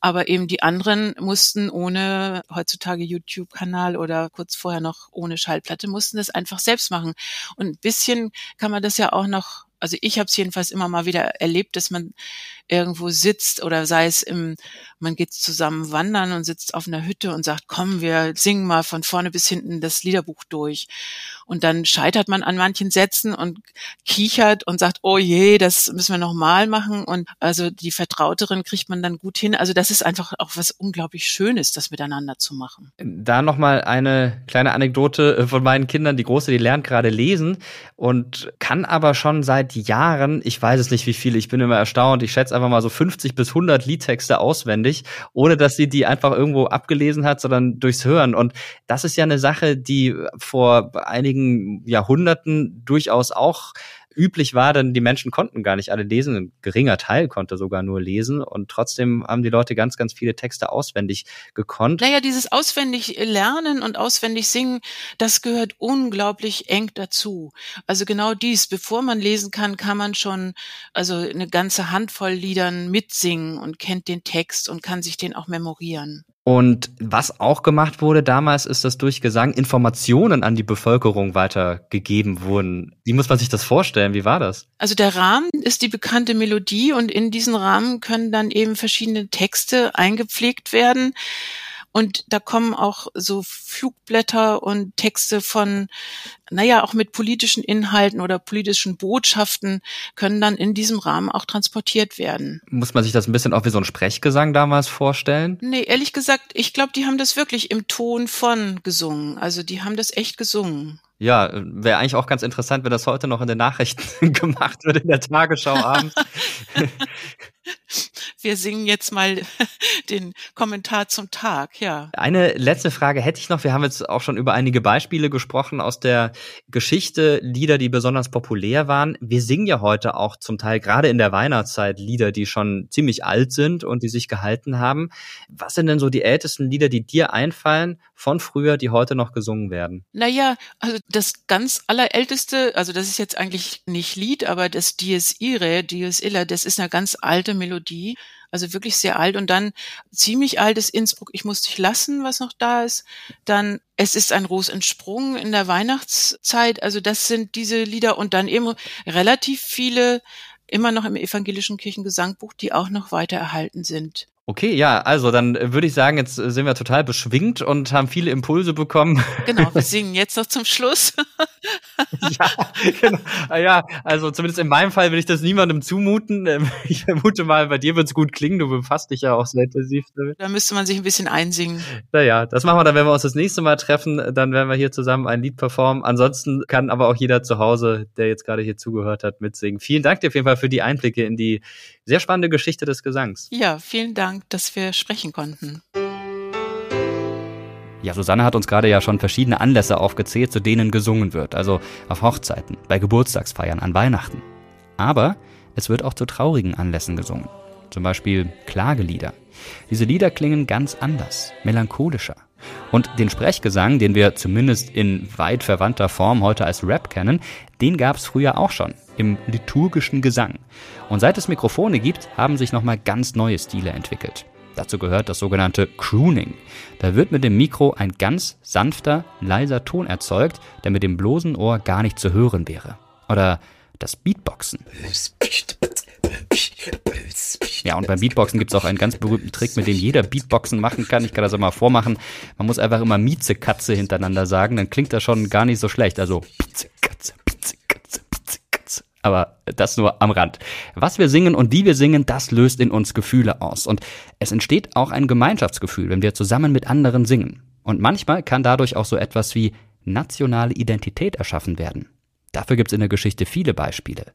Aber eben die anderen mussten ohne heutzutage YouTube-Kanal oder kurz vorher noch ohne Schallplatte, mussten das einfach selbst machen. Und ein bisschen kann man das ja auch noch also ich habe es jedenfalls immer mal wieder erlebt, dass man irgendwo sitzt oder sei es im, man geht zusammen wandern und sitzt auf einer Hütte und sagt, komm, wir singen mal von vorne bis hinten das Liederbuch durch. Und dann scheitert man an manchen Sätzen und kichert und sagt, oh je, das müssen wir nochmal machen. Und also die Vertrauterin kriegt man dann gut hin. Also das ist einfach auch was unglaublich Schönes, das miteinander zu machen. Da nochmal eine kleine Anekdote von meinen Kindern. Die Große, die lernt gerade lesen und kann aber schon seit Jahren, ich weiß es nicht wie viele, ich bin immer erstaunt, ich schätze einfach mal so 50 bis 100 Liedtexte auswendig, ohne dass sie die einfach irgendwo abgelesen hat, sondern durchs Hören. Und das ist ja eine Sache, die vor einigen Jahrhunderten durchaus auch üblich war, denn die Menschen konnten gar nicht alle lesen. Ein geringer Teil konnte sogar nur lesen und trotzdem haben die Leute ganz, ganz viele Texte auswendig gekonnt. Naja, dieses auswendig lernen und auswendig singen, das gehört unglaublich eng dazu. Also genau dies, bevor man lesen kann, kann man schon also eine ganze Handvoll Liedern mitsingen und kennt den Text und kann sich den auch memorieren. Und was auch gemacht wurde damals, ist, dass durch Gesang Informationen an die Bevölkerung weitergegeben wurden. Wie muss man sich das vorstellen? Wie war das? Also der Rahmen ist die bekannte Melodie und in diesen Rahmen können dann eben verschiedene Texte eingepflegt werden. Und da kommen auch so Flugblätter und Texte von, naja, auch mit politischen Inhalten oder politischen Botschaften können dann in diesem Rahmen auch transportiert werden. Muss man sich das ein bisschen auch wie so ein Sprechgesang damals vorstellen? Nee, ehrlich gesagt, ich glaube, die haben das wirklich im Ton von gesungen. Also die haben das echt gesungen. Ja, wäre eigentlich auch ganz interessant, wenn das heute noch in den Nachrichten gemacht wird, in der Tagesschau abends. Wir singen jetzt mal den Kommentar zum Tag, ja. Eine letzte Frage hätte ich noch. Wir haben jetzt auch schon über einige Beispiele gesprochen aus der Geschichte, Lieder, die besonders populär waren. Wir singen ja heute auch zum Teil gerade in der Weihnachtszeit Lieder, die schon ziemlich alt sind und die sich gehalten haben. Was sind denn so die ältesten Lieder, die dir einfallen von früher, die heute noch gesungen werden? Naja, also das ganz allerälteste, also das ist jetzt eigentlich nicht Lied, aber das Dies Irae, Dies Illa, das ist eine ganz alte Melodie, also wirklich sehr alt und dann ziemlich altes Innsbruck, ich muss dich lassen, was noch da ist. Dann es ist ein Ros entsprungen in der Weihnachtszeit, also das sind diese Lieder und dann eben relativ viele immer noch im evangelischen Kirchengesangbuch, die auch noch weiter erhalten sind. Okay, ja, also dann würde ich sagen, jetzt sind wir total beschwingt und haben viele Impulse bekommen. Genau, wir singen jetzt noch zum Schluss. ja, genau. Ah ja, also zumindest in meinem Fall will ich das niemandem zumuten. Ähm, ich vermute mal, bei dir wird es gut klingen, du befasst dich ja auch sehr intensiv damit. Da müsste man sich ein bisschen einsingen. Naja, das machen wir dann, wenn wir uns das nächste Mal treffen, dann werden wir hier zusammen ein Lied performen. Ansonsten kann aber auch jeder zu Hause, der jetzt gerade hier zugehört hat, mitsingen. Vielen Dank dir auf jeden Fall für die Einblicke in die sehr spannende Geschichte des Gesangs. Ja, vielen Dank, dass wir sprechen konnten. Ja, Susanne hat uns gerade ja schon verschiedene Anlässe aufgezählt, zu denen gesungen wird. Also auf Hochzeiten, bei Geburtstagsfeiern, an Weihnachten. Aber es wird auch zu traurigen Anlässen gesungen. Zum Beispiel Klagelieder. Diese Lieder klingen ganz anders, melancholischer. Und den Sprechgesang, den wir zumindest in weit verwandter Form heute als Rap kennen, den gab es früher auch schon, im liturgischen Gesang. Und seit es Mikrofone gibt, haben sich nochmal ganz neue Stile entwickelt. Dazu gehört das sogenannte Crooning. Da wird mit dem Mikro ein ganz sanfter, leiser Ton erzeugt, der mit dem bloßen Ohr gar nicht zu hören wäre. Oder das Beatboxen. Ja, und beim Beatboxen gibt es auch einen ganz berühmten Trick, mit dem jeder Beatboxen machen kann. Ich kann das auch mal vormachen. Man muss einfach immer Mieze Katze hintereinander sagen, dann klingt das schon gar nicht so schlecht. Also Pize Katze. Aber das nur am Rand. Was wir singen und wie wir singen, das löst in uns Gefühle aus. Und es entsteht auch ein Gemeinschaftsgefühl, wenn wir zusammen mit anderen singen. Und manchmal kann dadurch auch so etwas wie nationale Identität erschaffen werden. Dafür gibt es in der Geschichte viele Beispiele.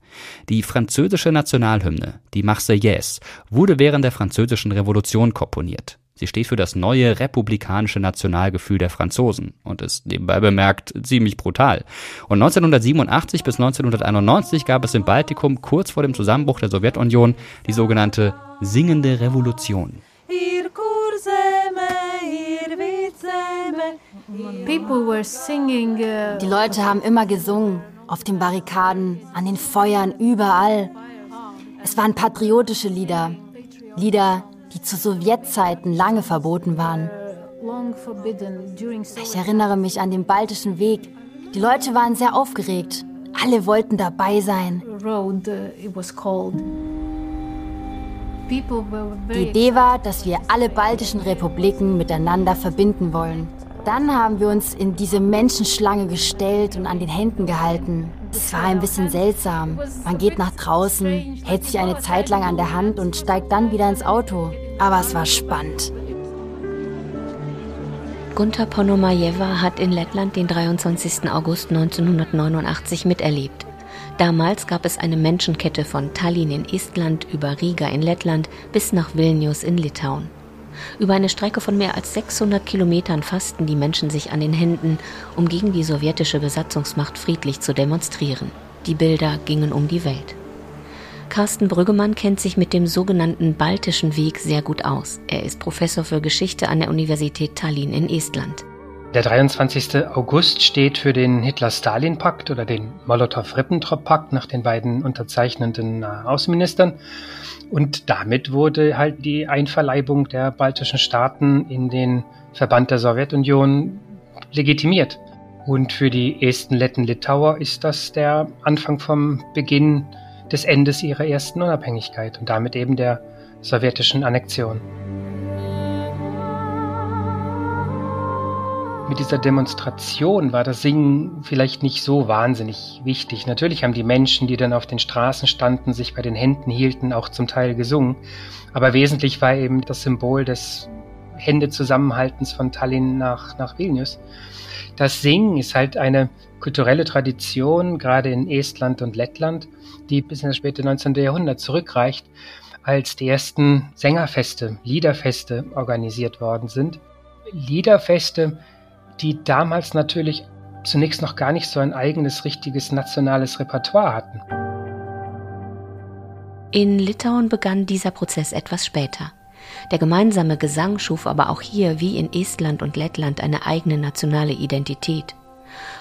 Die französische Nationalhymne, die Marseillaise, wurde während der französischen Revolution komponiert. Sie steht für das neue republikanische Nationalgefühl der Franzosen und ist nebenbei bemerkt ziemlich brutal. Und 1987 bis 1991 gab es im Baltikum kurz vor dem Zusammenbruch der Sowjetunion die sogenannte Singende Revolution. Uh, die Leute haben immer gesungen auf den Barrikaden, an den Feuern, überall. Es waren patriotische Lieder, Lieder, die zu Sowjetzeiten lange verboten waren. Ich erinnere mich an den Baltischen Weg. Die Leute waren sehr aufgeregt. Alle wollten dabei sein. Die Idee war, dass wir alle baltischen Republiken miteinander verbinden wollen. Dann haben wir uns in diese Menschenschlange gestellt und an den Händen gehalten. Es war ein bisschen seltsam. Man geht nach draußen, hält sich eine Zeit lang an der Hand und steigt dann wieder ins Auto. Aber es war spannend. Gunter Ponomajeva hat in Lettland den 23. August 1989 miterlebt. Damals gab es eine Menschenkette von Tallinn in Estland über Riga in Lettland bis nach Vilnius in Litauen. Über eine Strecke von mehr als 600 Kilometern fassten die Menschen sich an den Händen, um gegen die sowjetische Besatzungsmacht friedlich zu demonstrieren. Die Bilder gingen um die Welt. Carsten Brüggemann kennt sich mit dem sogenannten Baltischen Weg sehr gut aus. Er ist Professor für Geschichte an der Universität Tallinn in Estland. Der 23. August steht für den Hitler-Stalin-Pakt oder den Molotow-Ribbentrop-Pakt nach den beiden unterzeichnenden äh, Außenministern. Und damit wurde halt die Einverleibung der baltischen Staaten in den Verband der Sowjetunion legitimiert. Und für die Esten, Letten, Litauer ist das der Anfang vom Beginn des Endes ihrer ersten Unabhängigkeit und damit eben der sowjetischen Annexion. Mit dieser Demonstration war das Singen vielleicht nicht so wahnsinnig wichtig. Natürlich haben die Menschen, die dann auf den Straßen standen, sich bei den Händen hielten, auch zum Teil gesungen. Aber wesentlich war eben das Symbol des Händezusammenhaltens von Tallinn nach, nach Vilnius. Das Singen ist halt eine kulturelle Tradition, gerade in Estland und Lettland, die bis in das späte 19. Jahrhundert zurückreicht, als die ersten Sängerfeste, Liederfeste organisiert worden sind. Liederfeste, die damals natürlich zunächst noch gar nicht so ein eigenes, richtiges nationales Repertoire hatten. In Litauen begann dieser Prozess etwas später. Der gemeinsame Gesang schuf aber auch hier wie in Estland und Lettland eine eigene nationale Identität.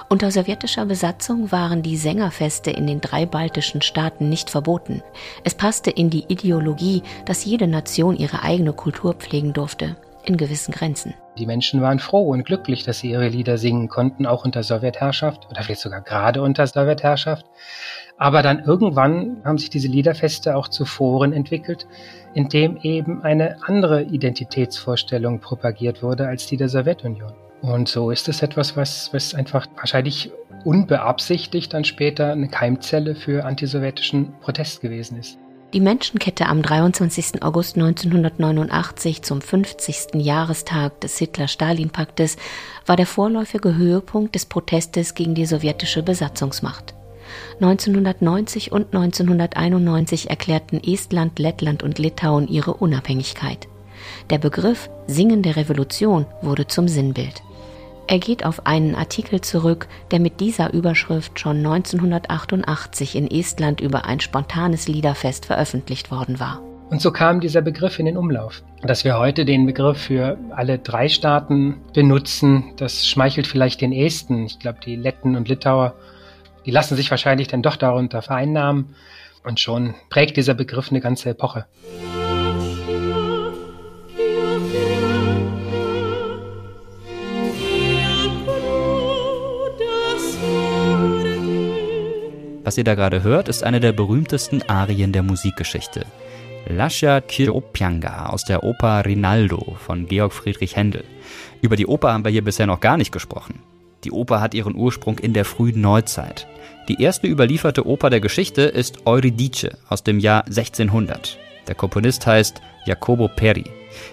Unter sowjetischer Besatzung waren die Sängerfeste in den drei baltischen Staaten nicht verboten. Es passte in die Ideologie, dass jede Nation ihre eigene Kultur pflegen durfte, in gewissen Grenzen. Die Menschen waren froh und glücklich, dass sie ihre Lieder singen konnten, auch unter Sowjetherrschaft oder vielleicht sogar gerade unter Sowjetherrschaft. Aber dann irgendwann haben sich diese Liederfeste auch zu Foren entwickelt, in dem eben eine andere Identitätsvorstellung propagiert wurde als die der Sowjetunion. Und so ist es etwas, was, was einfach wahrscheinlich unbeabsichtigt dann später eine Keimzelle für antisowjetischen Protest gewesen ist. Die Menschenkette am 23. August 1989 zum 50. Jahrestag des Hitler-Stalin-Paktes war der vorläufige Höhepunkt des Protestes gegen die sowjetische Besatzungsmacht. 1990 und 1991 erklärten Estland, Lettland und Litauen ihre Unabhängigkeit. Der Begriff Singende Revolution wurde zum Sinnbild. Er geht auf einen Artikel zurück, der mit dieser Überschrift schon 1988 in Estland über ein spontanes Liederfest veröffentlicht worden war. Und so kam dieser Begriff in den Umlauf. Dass wir heute den Begriff für alle drei Staaten benutzen, das schmeichelt vielleicht den Esten. Ich glaube, die Letten und Litauer, die lassen sich wahrscheinlich dann doch darunter vereinnahmen. Und schon prägt dieser Begriff eine ganze Epoche. Was ihr da gerade hört, ist eine der berühmtesten Arien der Musikgeschichte. Lascia Chiroppianga aus der Oper Rinaldo von Georg Friedrich Händel. Über die Oper haben wir hier bisher noch gar nicht gesprochen. Die Oper hat ihren Ursprung in der frühen Neuzeit. Die erste überlieferte Oper der Geschichte ist Euridice aus dem Jahr 1600. Der Komponist heißt Jacopo Peri.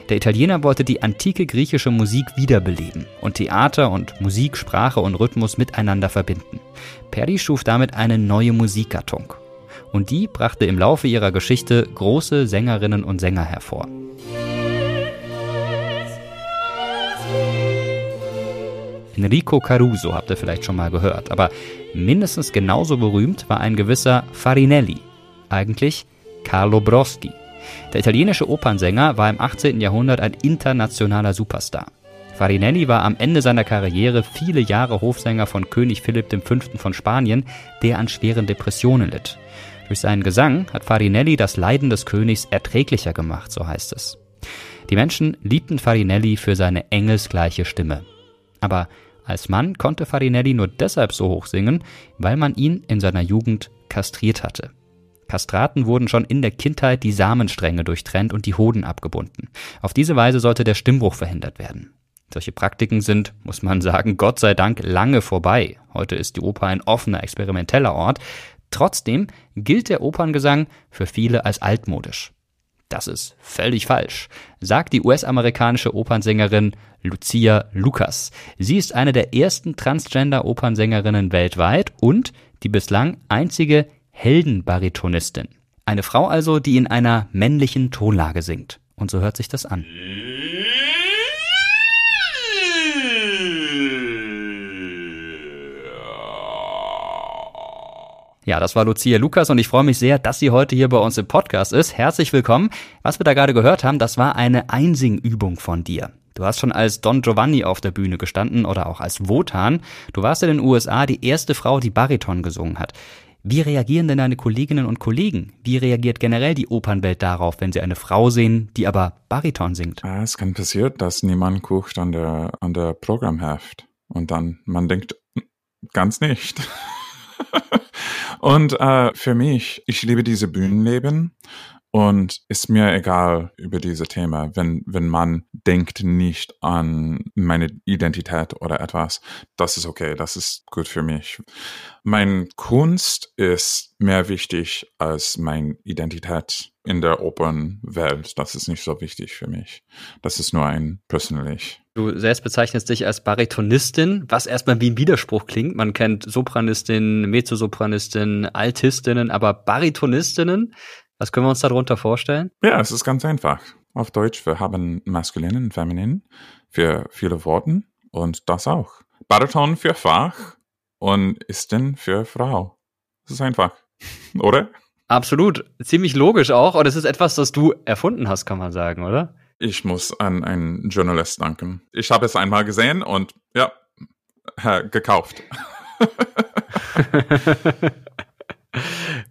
Der Italiener wollte die antike griechische Musik wiederbeleben und Theater und Musik, Sprache und Rhythmus miteinander verbinden. Peri schuf damit eine neue Musikgattung. Und die brachte im Laufe ihrer Geschichte große Sängerinnen und Sänger hervor. Enrico Caruso habt ihr vielleicht schon mal gehört, aber mindestens genauso berühmt war ein gewisser Farinelli, eigentlich Carlo Broschi. Der italienische Opernsänger war im 18. Jahrhundert ein internationaler Superstar. Farinelli war am Ende seiner Karriere viele Jahre Hofsänger von König Philipp V. von Spanien, der an schweren Depressionen litt. Durch seinen Gesang hat Farinelli das Leiden des Königs erträglicher gemacht, so heißt es. Die Menschen liebten Farinelli für seine engelsgleiche Stimme. Aber als Mann konnte Farinelli nur deshalb so hoch singen, weil man ihn in seiner Jugend kastriert hatte. Kastraten wurden schon in der Kindheit die Samenstränge durchtrennt und die Hoden abgebunden. Auf diese Weise sollte der Stimmbruch verhindert werden. Solche Praktiken sind, muss man sagen, Gott sei Dank lange vorbei. Heute ist die Oper ein offener, experimenteller Ort. Trotzdem gilt der Operngesang für viele als altmodisch. Das ist völlig falsch, sagt die US-amerikanische Opernsängerin Lucia Lucas. Sie ist eine der ersten Transgender-Opernsängerinnen weltweit und die bislang einzige Heldenbaritonistin. Eine Frau also, die in einer männlichen Tonlage singt. Und so hört sich das an. Ja, das war Lucia Lukas und ich freue mich sehr, dass sie heute hier bei uns im Podcast ist. Herzlich willkommen. Was wir da gerade gehört haben, das war eine Einsingübung von dir. Du hast schon als Don Giovanni auf der Bühne gestanden oder auch als Wotan. Du warst in den USA die erste Frau, die Bariton gesungen hat. Wie reagieren denn deine Kolleginnen und Kollegen? Wie reagiert generell die Opernwelt darauf, wenn sie eine Frau sehen, die aber Bariton singt? Es kann passieren, dass niemand guckt an der, an der Programmheft. Und dann, man denkt, ganz nicht. Und äh, für mich, ich liebe diese Bühnenleben und ist mir egal über diese Thema, wenn, wenn man denkt nicht an meine Identität oder etwas. Das ist okay, das ist gut für mich. Mein Kunst ist mehr wichtig als meine Identität in der Opernwelt. Das ist nicht so wichtig für mich. Das ist nur ein persönlich. Du selbst bezeichnest dich als Baritonistin, was erstmal wie ein Widerspruch klingt. Man kennt Sopranistin, Mezzosopranistin, Altistinnen, aber Baritonistinnen, was können wir uns darunter vorstellen? Ja, es ist ganz einfach. Auf Deutsch, wir haben maskulin und feminin für viele Worte und das auch. Bariton für Fach und Istin für Frau. Das ist einfach, oder? Absolut. Ziemlich logisch auch. Und es ist etwas, das du erfunden hast, kann man sagen, oder? Ich muss an einen Journalist danken. Ich habe es einmal gesehen und ja, gekauft.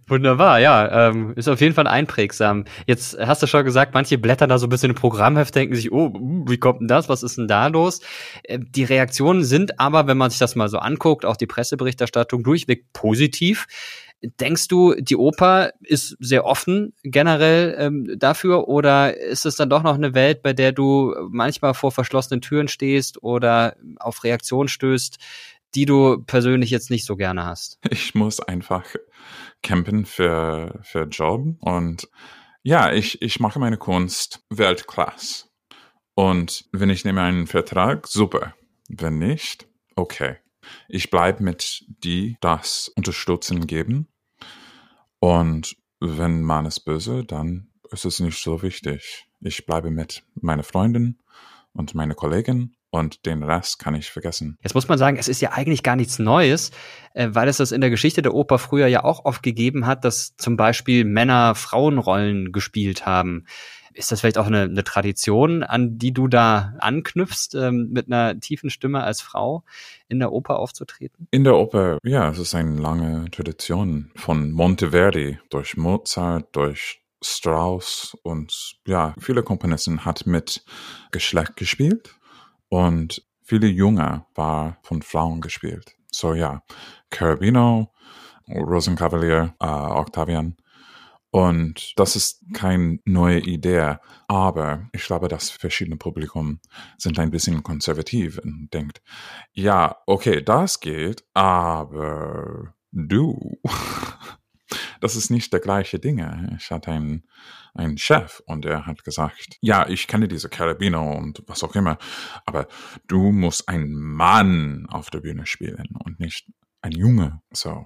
Wunderbar, ja. Ähm, ist auf jeden Fall einprägsam. Jetzt hast du schon gesagt, manche blättern da so ein bisschen im Programmheft, denken sich, oh, wie kommt denn das? Was ist denn da los? Äh, die Reaktionen sind aber, wenn man sich das mal so anguckt, auch die Presseberichterstattung durchweg positiv. Denkst du, die Oper ist sehr offen generell ähm, dafür oder ist es dann doch noch eine Welt, bei der du manchmal vor verschlossenen Türen stehst oder auf Reaktionen stößt, die du persönlich jetzt nicht so gerne hast? Ich muss einfach campen für, für Job und ja, ich, ich mache meine Kunst Weltklasse. Und wenn ich nehme einen Vertrag, super. Wenn nicht, okay. Ich bleibe mit die das Unterstützen geben und wenn man ist böse, dann ist es nicht so wichtig. Ich bleibe mit meiner Freundin und meiner Kollegin und den Rest kann ich vergessen. Jetzt muss man sagen, es ist ja eigentlich gar nichts Neues, äh, weil es das in der Geschichte der Oper früher ja auch oft gegeben hat, dass zum Beispiel Männer Frauenrollen gespielt haben. Ist das vielleicht auch eine, eine Tradition, an die du da anknüpfst, ähm, mit einer tiefen Stimme als Frau in der Oper aufzutreten? In der Oper, ja, es ist eine lange Tradition von Monteverdi durch Mozart, durch Strauss und ja, viele Komponisten hat mit Geschlecht gespielt und viele Junge war von Frauen gespielt. So ja, Carabino, Rosenkavalier, äh, Octavian. Und das ist keine neue Idee, aber ich glaube, das verschiedene Publikum sind ein bisschen konservativ und denkt, ja, okay, das geht, aber du, das ist nicht der gleiche Dinge. Ich hatte einen, einen Chef und er hat gesagt, ja, ich kenne diese Carabino und was auch immer, aber du musst einen Mann auf der Bühne spielen und nicht ein Junge, so.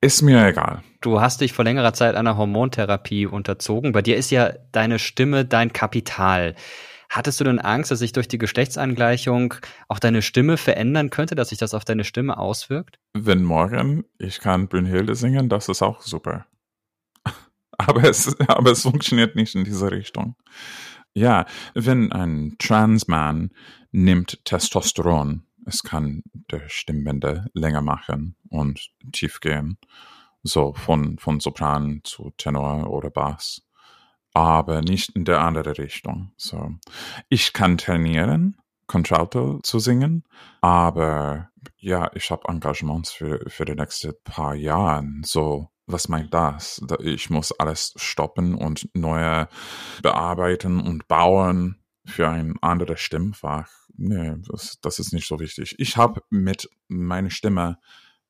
Ist mir egal. Du hast dich vor längerer Zeit einer Hormontherapie unterzogen. Bei dir ist ja deine Stimme dein Kapital. Hattest du denn Angst, dass sich durch die Geschlechtsangleichung auch deine Stimme verändern könnte, dass sich das auf deine Stimme auswirkt? Wenn morgen ich kann Brünnhilde singen, das ist auch super. aber, es, aber es funktioniert nicht in diese Richtung. Ja, wenn ein Transman nimmt Testosteron, es kann der Stimmbänder länger machen und tief gehen. So von, von Sopran zu Tenor oder Bass. Aber nicht in der andere Richtung. So. Ich kann trainieren, Contralto zu singen, aber ja, ich habe Engagements für, für die nächsten paar Jahren. So, was meint das? Ich muss alles stoppen und neue bearbeiten und bauen für ein anderes Stimmfach. Nee, das, das ist nicht so wichtig. Ich habe mit meiner Stimme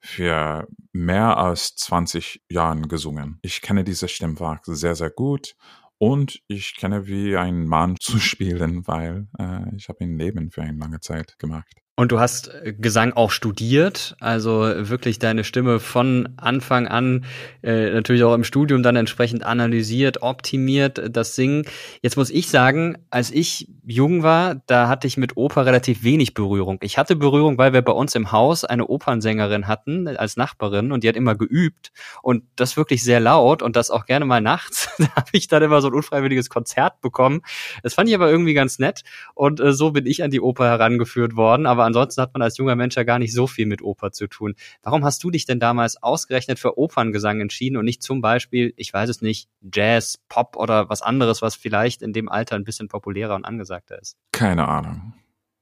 für mehr als 20 Jahren gesungen. Ich kenne dieses Stimmfach sehr, sehr gut und ich kenne, wie ein Mann zu spielen, weil äh, ich habe ein Leben für eine lange Zeit gemacht. Und du hast äh, Gesang auch studiert, also wirklich deine Stimme von Anfang an äh, natürlich auch im Studium dann entsprechend analysiert, optimiert, das Singen. Jetzt muss ich sagen, als ich jung war, da hatte ich mit Oper relativ wenig Berührung. Ich hatte Berührung, weil wir bei uns im Haus eine Opernsängerin hatten als Nachbarin und die hat immer geübt und das wirklich sehr laut und das auch gerne mal nachts. da habe ich dann immer so ein unfreiwilliges Konzert bekommen. Das fand ich aber irgendwie ganz nett und äh, so bin ich an die Oper herangeführt worden. Aber aber ansonsten hat man als junger Mensch ja gar nicht so viel mit Oper zu tun. Warum hast du dich denn damals ausgerechnet für Operngesang entschieden und nicht zum Beispiel, ich weiß es nicht, Jazz, Pop oder was anderes, was vielleicht in dem Alter ein bisschen populärer und angesagter ist? Keine Ahnung.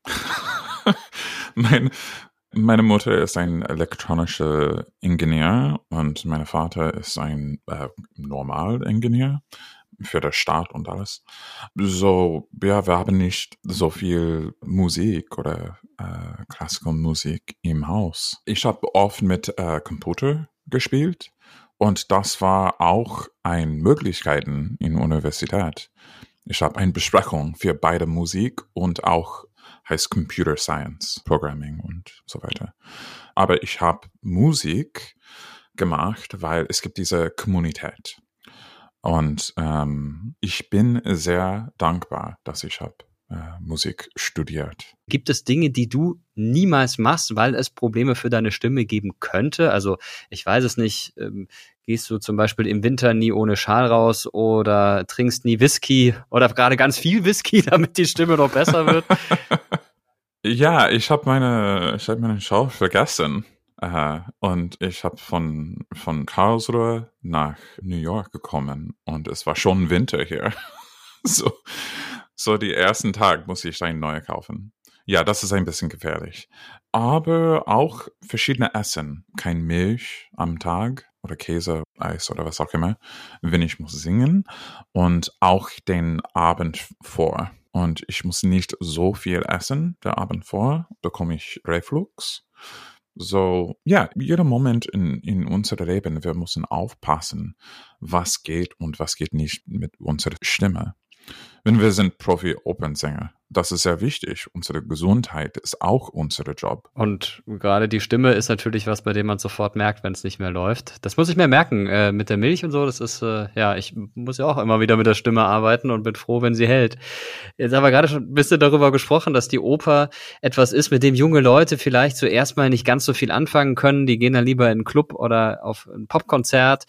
mein, meine Mutter ist ein elektronischer Ingenieur und mein Vater ist ein äh, Normalingenieur für den Start und alles. So, ja, wir haben nicht so viel Musik oder äh, Classical Musik im Haus. Ich habe oft mit äh, Computer gespielt und das war auch eine Möglichkeit in Universität. Ich habe eine Besprechung für beide Musik und auch heißt Computer Science, Programming und so weiter. Aber ich habe Musik gemacht, weil es gibt diese Kommunität. Und ähm, ich bin sehr dankbar, dass ich habe äh, Musik studiert. Gibt es Dinge, die du niemals machst, weil es Probleme für deine Stimme geben könnte? Also ich weiß es nicht. Ähm, gehst du zum Beispiel im Winter nie ohne Schal raus oder trinkst nie Whisky oder gerade ganz viel Whisky, damit die Stimme noch besser wird? ja, ich habe meine, ich habe meine Schau vergessen. Äh, und ich habe von, von Karlsruhe nach New York gekommen und es war schon Winter hier. so, so die ersten Tag muss ich ein neuer kaufen. Ja, das ist ein bisschen gefährlich. Aber auch verschiedene Essen. Kein Milch am Tag oder Käse, Eis oder was auch immer, wenn ich muss singen. Und auch den Abend vor. Und ich muss nicht so viel essen. Der Abend vor bekomme ich Reflux. So, ja, jeder Moment in, in unserem Leben, wir müssen aufpassen, was geht und was geht nicht mit unserer Stimme. Wenn wir sind Profi-Opernsänger, das ist sehr wichtig. Unsere Gesundheit ist auch unser Job. Und gerade die Stimme ist natürlich was, bei dem man sofort merkt, wenn es nicht mehr läuft. Das muss ich mir merken äh, mit der Milch und so. Das ist, äh, ja, ich muss ja auch immer wieder mit der Stimme arbeiten und bin froh, wenn sie hält. Jetzt haben wir gerade schon ein bisschen darüber gesprochen, dass die Oper etwas ist, mit dem junge Leute vielleicht zuerst mal nicht ganz so viel anfangen können. Die gehen dann lieber in einen Club oder auf ein Popkonzert.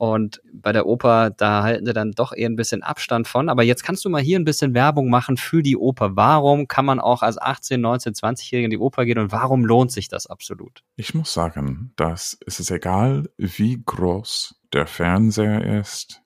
Und bei der Oper, da halten sie dann doch eher ein bisschen Abstand von. Aber jetzt kannst du mal hier ein bisschen Werbung machen für die Oper. Warum kann man auch als 18, 19, 20-Jähriger in die Oper gehen und warum lohnt sich das absolut? Ich muss sagen, dass es ist egal, wie groß der Fernseher ist,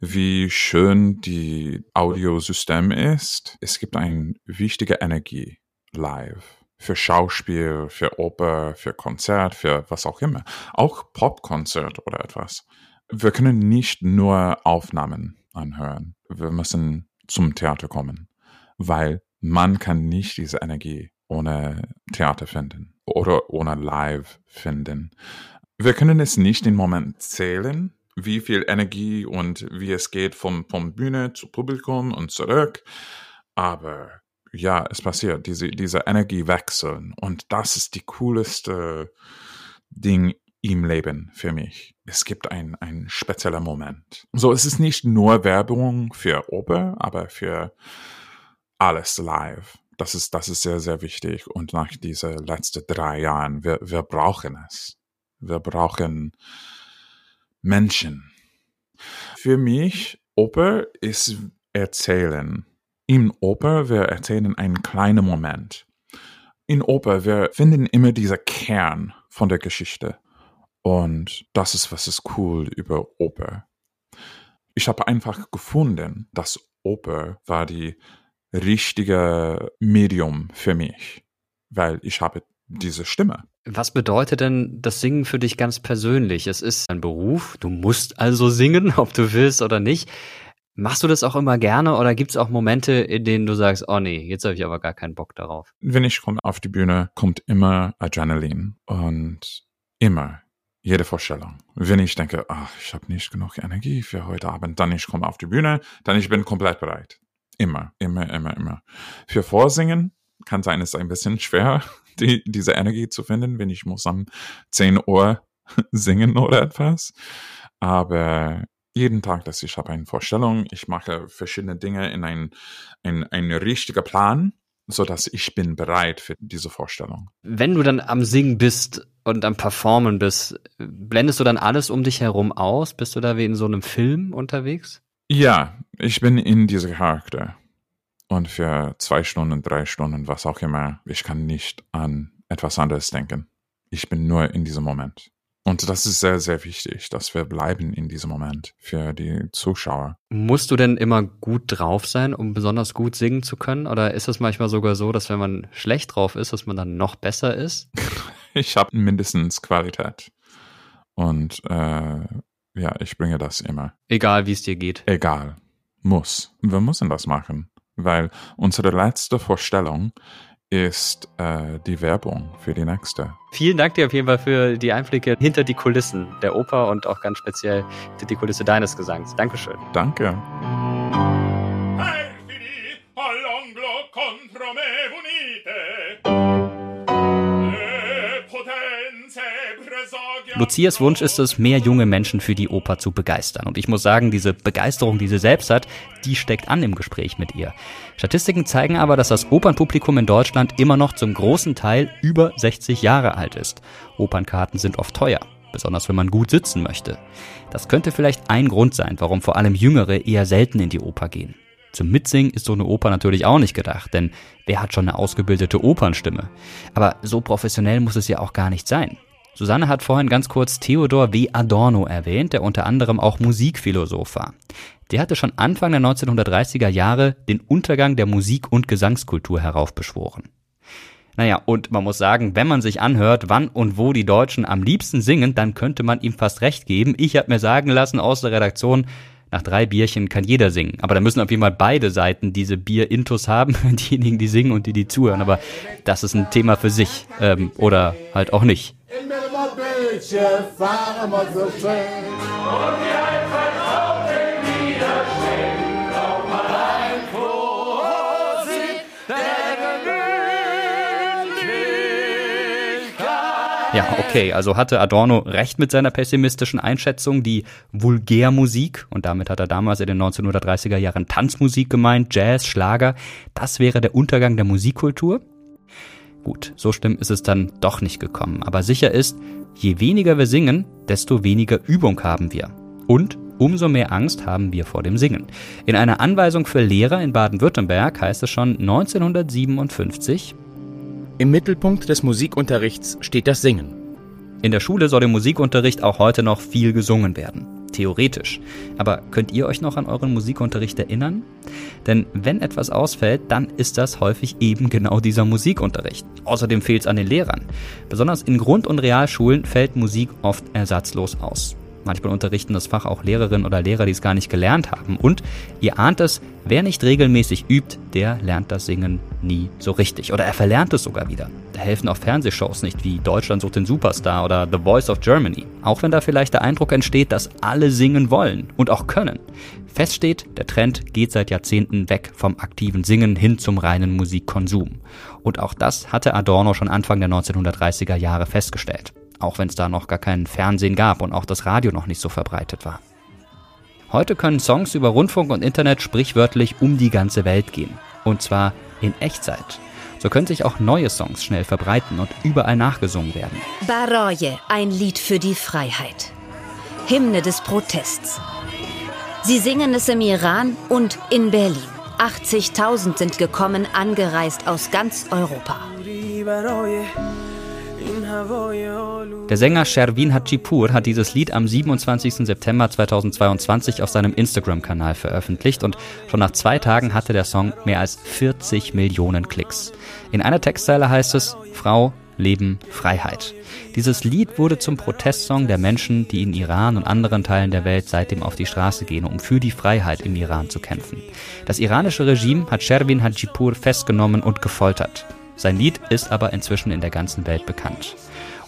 wie schön die Audiosystem ist. Es gibt eine wichtige Energie live. Für Schauspiel, für Oper, für Konzert, für was auch immer. Auch Popkonzert oder etwas. Wir können nicht nur Aufnahmen anhören. Wir müssen zum Theater kommen weil man kann nicht diese Energie ohne Theater finden oder ohne Live finden. Wir können es nicht im Moment zählen, wie viel Energie und wie es geht vom, vom Bühne zu Publikum und zurück. Aber ja, es passiert, diese, diese Energie wechseln. Und das ist die coolste Ding im Leben für mich. Es gibt ein, ein spezieller Moment. So, es ist nicht nur Werbung für Oper, aber für alles live. Das ist, das ist sehr, sehr wichtig. Und nach diesen letzten drei Jahren, wir, wir brauchen es. Wir brauchen Menschen. Für mich, Oper ist Erzählen. In Oper, wir erzählen einen kleinen Moment. In Oper, wir finden immer dieser Kern von der Geschichte. Und das ist, was ist cool über Oper. Ich habe einfach gefunden, dass Oper war die richtige Medium für mich, weil ich habe diese Stimme. Was bedeutet denn das Singen für dich ganz persönlich? Es ist ein Beruf, du musst also singen, ob du willst oder nicht. Machst du das auch immer gerne oder gibt es auch Momente, in denen du sagst, oh nee, jetzt habe ich aber gar keinen Bock darauf? Wenn ich komme auf die Bühne, kommt immer Adrenalin und immer jede Vorstellung. Wenn ich denke, ach, ich habe nicht genug Energie für heute Abend, dann ich komme auf die Bühne, dann ich bin komplett bereit. Immer, immer, immer, immer. Für Vorsingen kann sein, es ist ein bisschen schwer, die, diese Energie zu finden, wenn ich muss um 10 Uhr singen oder etwas. Aber jeden Tag, dass ich habe eine Vorstellung, ich mache verschiedene Dinge in ein, ein, ein richtiger Plan, so dass ich bin bereit für diese Vorstellung. Wenn du dann am Singen bist und am Performen bist, blendest du dann alles um dich herum aus? Bist du da wie in so einem Film unterwegs? Ja, ich bin in dieser Charakter. Und für zwei Stunden, drei Stunden, was auch immer, ich kann nicht an etwas anderes denken. Ich bin nur in diesem Moment. Und das ist sehr, sehr wichtig, dass wir bleiben in diesem Moment für die Zuschauer. Musst du denn immer gut drauf sein, um besonders gut singen zu können? Oder ist es manchmal sogar so, dass wenn man schlecht drauf ist, dass man dann noch besser ist? ich habe mindestens Qualität. Und äh, ja, ich bringe das immer. Egal, wie es dir geht. Egal. Muss. Wir müssen das machen. Weil unsere letzte Vorstellung ist äh, die Werbung für die nächste. Vielen Dank dir auf jeden Fall für die Einblicke hinter die Kulissen der Oper und auch ganz speziell hinter die Kulisse deines Gesangs. Dankeschön. Danke. Lucias Wunsch ist es, mehr junge Menschen für die Oper zu begeistern. Und ich muss sagen, diese Begeisterung, die sie selbst hat, die steckt an im Gespräch mit ihr. Statistiken zeigen aber, dass das Opernpublikum in Deutschland immer noch zum großen Teil über 60 Jahre alt ist. Opernkarten sind oft teuer, besonders wenn man gut sitzen möchte. Das könnte vielleicht ein Grund sein, warum vor allem Jüngere eher selten in die Oper gehen. Zum Mitsingen ist so eine Oper natürlich auch nicht gedacht, denn wer hat schon eine ausgebildete Opernstimme? Aber so professionell muss es ja auch gar nicht sein. Susanne hat vorhin ganz kurz Theodor W. Adorno erwähnt, der unter anderem auch Musikphilosoph war. Der hatte schon Anfang der 1930er Jahre den Untergang der Musik- und Gesangskultur heraufbeschworen. Naja, und man muss sagen, wenn man sich anhört, wann und wo die Deutschen am liebsten singen, dann könnte man ihm fast recht geben. Ich habe mir sagen lassen aus der Redaktion, nach drei Bierchen kann jeder singen. Aber da müssen auf jeden Fall beide Seiten diese Bier-Intus haben, diejenigen, die singen und die, die zuhören. Aber das ist ein Thema für sich. Ähm, oder halt auch nicht. In beetje varen wat wil zijn. Und die einfach auf den Widerstehen, glaub mal ein Vorsicht der Gemütlichkeit. Ja, okay, also hatte Adorno recht mit seiner pessimistischen Einschätzung, die Vulgärmusik, und damit hat er damals in den 1930er Jahren Tanzmusik gemeint, Jazz, Schlager, das wäre der Untergang der Musikkultur. Gut, so schlimm ist es dann doch nicht gekommen. Aber sicher ist, je weniger wir singen, desto weniger Übung haben wir. Und umso mehr Angst haben wir vor dem Singen. In einer Anweisung für Lehrer in Baden-Württemberg heißt es schon 1957, Im Mittelpunkt des Musikunterrichts steht das Singen. In der Schule soll im Musikunterricht auch heute noch viel gesungen werden theoretisch. Aber könnt ihr euch noch an euren Musikunterricht erinnern? Denn wenn etwas ausfällt, dann ist das häufig eben genau dieser Musikunterricht. Außerdem fehlt es an den Lehrern. Besonders in Grund- und Realschulen fällt Musik oft ersatzlos aus. Manchmal unterrichten das Fach auch Lehrerinnen oder Lehrer, die es gar nicht gelernt haben. Und ihr ahnt es, wer nicht regelmäßig übt, der lernt das Singen nie so richtig. Oder er verlernt es sogar wieder. Da helfen auch Fernsehshows nicht wie Deutschland sucht den Superstar oder The Voice of Germany. Auch wenn da vielleicht der Eindruck entsteht, dass alle singen wollen und auch können. Fest steht, der Trend geht seit Jahrzehnten weg vom aktiven Singen hin zum reinen Musikkonsum. Und auch das hatte Adorno schon Anfang der 1930er Jahre festgestellt auch wenn es da noch gar kein Fernsehen gab und auch das Radio noch nicht so verbreitet war. Heute können Songs über Rundfunk und Internet sprichwörtlich um die ganze Welt gehen. Und zwar in Echtzeit. So können sich auch neue Songs schnell verbreiten und überall nachgesungen werden. Baroje, ein Lied für die Freiheit. Hymne des Protests. Sie singen es im Iran und in Berlin. 80.000 sind gekommen, angereist aus ganz Europa. Der Sänger Shervin Hachipur hat dieses Lied am 27. September 2022 auf seinem Instagram-Kanal veröffentlicht und schon nach zwei Tagen hatte der Song mehr als 40 Millionen Klicks. In einer Textzeile heißt es Frau, Leben, Freiheit. Dieses Lied wurde zum Protestsong der Menschen, die in Iran und anderen Teilen der Welt seitdem auf die Straße gehen, um für die Freiheit im Iran zu kämpfen. Das iranische Regime hat Shervin Hajipur festgenommen und gefoltert. Sein Lied ist aber inzwischen in der ganzen Welt bekannt.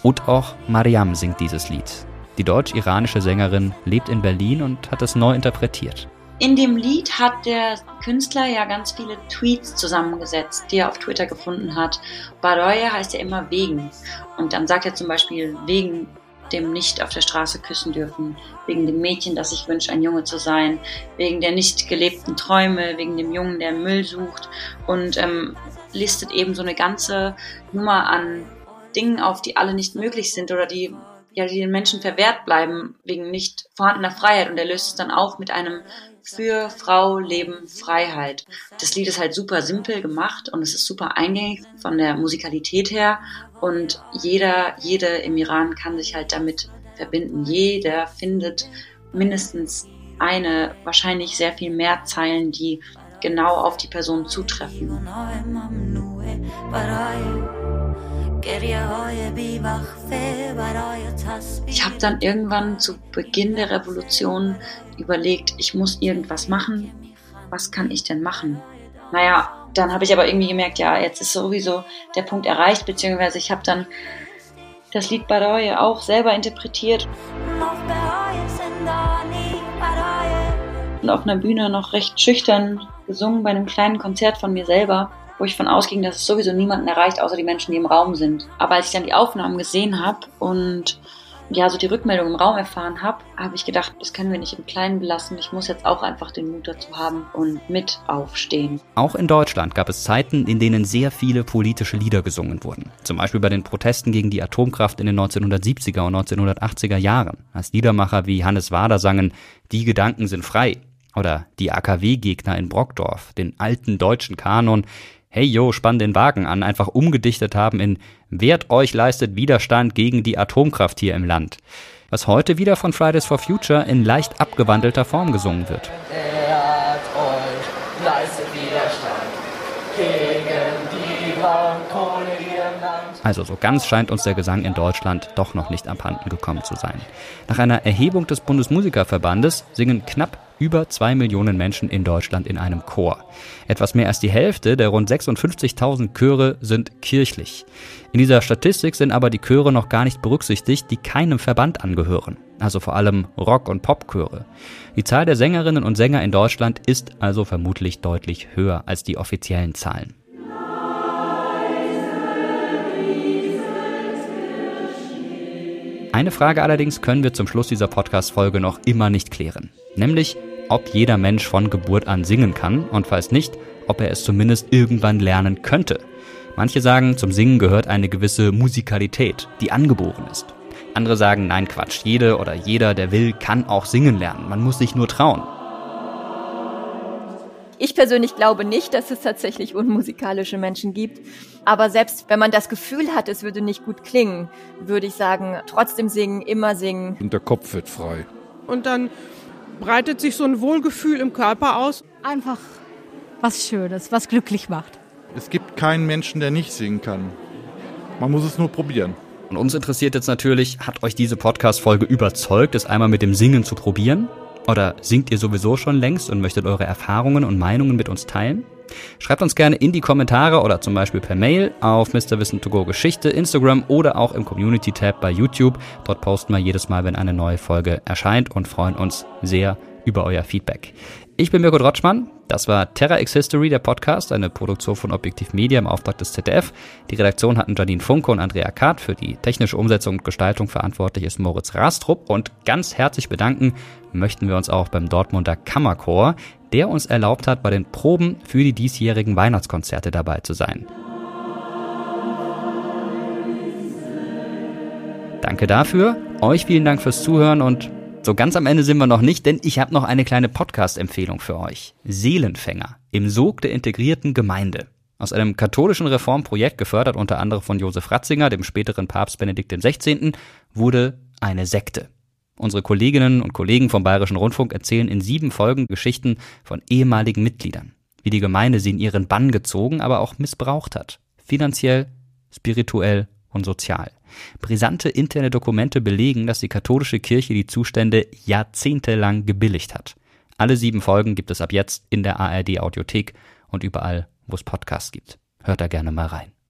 Und auch Mariam singt dieses Lied. Die deutsch-iranische Sängerin lebt in Berlin und hat es neu interpretiert. In dem Lied hat der Künstler ja ganz viele Tweets zusammengesetzt, die er auf Twitter gefunden hat. Baroye heißt ja immer wegen. Und dann sagt er zum Beispiel wegen dem nicht auf der Straße küssen dürfen, wegen dem Mädchen, das sich wünscht, ein Junge zu sein, wegen der nicht gelebten Träume, wegen dem Jungen, der Müll sucht und ähm, listet eben so eine ganze Nummer an Dingen auf, die alle nicht möglich sind oder die ja, die den Menschen verwehrt bleiben wegen nicht vorhandener Freiheit und er löst es dann auf mit einem für Frau, Leben, Freiheit. Das Lied ist halt super simpel gemacht und es ist super eingängig von der Musikalität her und jeder, jede im Iran kann sich halt damit verbinden. Jeder findet mindestens eine, wahrscheinlich sehr viel mehr Zeilen, die genau auf die Person zutreffen. Ich habe dann irgendwann zu Beginn der Revolution überlegt, ich muss irgendwas machen. Was kann ich denn machen? Naja, dann habe ich aber irgendwie gemerkt, ja, jetzt ist sowieso der Punkt erreicht, beziehungsweise ich habe dann das Lied Baroye auch selber interpretiert. Und auf einer Bühne noch recht schüchtern gesungen bei einem kleinen Konzert von mir selber wo ich von ausging, dass es sowieso niemanden erreicht, außer die Menschen, die im Raum sind. Aber als ich dann die Aufnahmen gesehen habe und ja, so die Rückmeldung im Raum erfahren habe, habe ich gedacht, das können wir nicht im Kleinen belassen. Ich muss jetzt auch einfach den Mut dazu haben und mit aufstehen. Auch in Deutschland gab es Zeiten, in denen sehr viele politische Lieder gesungen wurden. Zum Beispiel bei den Protesten gegen die Atomkraft in den 1970er und 1980er Jahren, als Liedermacher wie Hannes Wader sangen, die Gedanken sind frei. Oder die AKW-Gegner in Brockdorf, den alten deutschen Kanon, Hey yo, spann den Wagen an, einfach umgedichtet haben in Wert euch leistet Widerstand gegen die Atomkraft hier im Land. Was heute wieder von Fridays for Future in leicht abgewandelter Form gesungen wird. Wert euch leistet Widerstand gegen die Braunkohle also so ganz scheint uns der Gesang in Deutschland doch noch nicht abhanden gekommen zu sein. Nach einer Erhebung des Bundesmusikerverbandes singen knapp über zwei Millionen Menschen in Deutschland in einem Chor. Etwas mehr als die Hälfte der rund 56.000 Chöre sind kirchlich. In dieser Statistik sind aber die Chöre noch gar nicht berücksichtigt, die keinem Verband angehören. Also vor allem Rock- und Popchöre. Die Zahl der Sängerinnen und Sänger in Deutschland ist also vermutlich deutlich höher als die offiziellen Zahlen. Eine Frage allerdings können wir zum Schluss dieser Podcast-Folge noch immer nicht klären. Nämlich, ob jeder Mensch von Geburt an singen kann und falls nicht, ob er es zumindest irgendwann lernen könnte. Manche sagen, zum Singen gehört eine gewisse Musikalität, die angeboren ist. Andere sagen, nein Quatsch, jede oder jeder, der will, kann auch singen lernen. Man muss sich nur trauen. Ich persönlich glaube nicht, dass es tatsächlich unmusikalische Menschen gibt. Aber selbst wenn man das Gefühl hat, es würde nicht gut klingen, würde ich sagen, trotzdem singen, immer singen. Und der Kopf wird frei. Und dann breitet sich so ein Wohlgefühl im Körper aus. Einfach was Schönes, was glücklich macht. Es gibt keinen Menschen, der nicht singen kann. Man muss es nur probieren. Und uns interessiert jetzt natürlich, hat euch diese Podcast-Folge überzeugt, es einmal mit dem Singen zu probieren? Oder singt ihr sowieso schon längst und möchtet eure Erfahrungen und Meinungen mit uns teilen? Schreibt uns gerne in die Kommentare oder zum Beispiel per Mail auf Mr. Wissen to go Geschichte, Instagram oder auch im Community Tab bei YouTube. Dort posten wir jedes Mal, wenn eine neue Folge erscheint und freuen uns sehr über euer Feedback. Ich bin Mirko Drotschmann. Das war Terra X History, der Podcast, eine Produktion von Objektiv Media im Auftrag des ZDF. Die Redaktion hatten Janine Funke und Andrea Kart. Für die technische Umsetzung und Gestaltung verantwortlich ist Moritz Rastrup. Und ganz herzlich bedanken möchten wir uns auch beim Dortmunder Kammerchor, der uns erlaubt hat, bei den Proben für die diesjährigen Weihnachtskonzerte dabei zu sein. Danke dafür. Euch vielen Dank fürs Zuhören und so ganz am Ende sind wir noch nicht, denn ich habe noch eine kleine Podcast-Empfehlung für euch. Seelenfänger im Sog der integrierten Gemeinde. Aus einem katholischen Reformprojekt, gefördert unter anderem von Josef Ratzinger, dem späteren Papst Benedikt XVI., wurde eine Sekte. Unsere Kolleginnen und Kollegen vom Bayerischen Rundfunk erzählen in sieben Folgen Geschichten von ehemaligen Mitgliedern, wie die Gemeinde sie in ihren Bann gezogen, aber auch missbraucht hat. Finanziell, spirituell und sozial. Brisante interne Dokumente belegen, dass die katholische Kirche die Zustände jahrzehntelang gebilligt hat. Alle sieben Folgen gibt es ab jetzt in der ARD Audiothek und überall, wo es Podcasts gibt. Hört da gerne mal rein.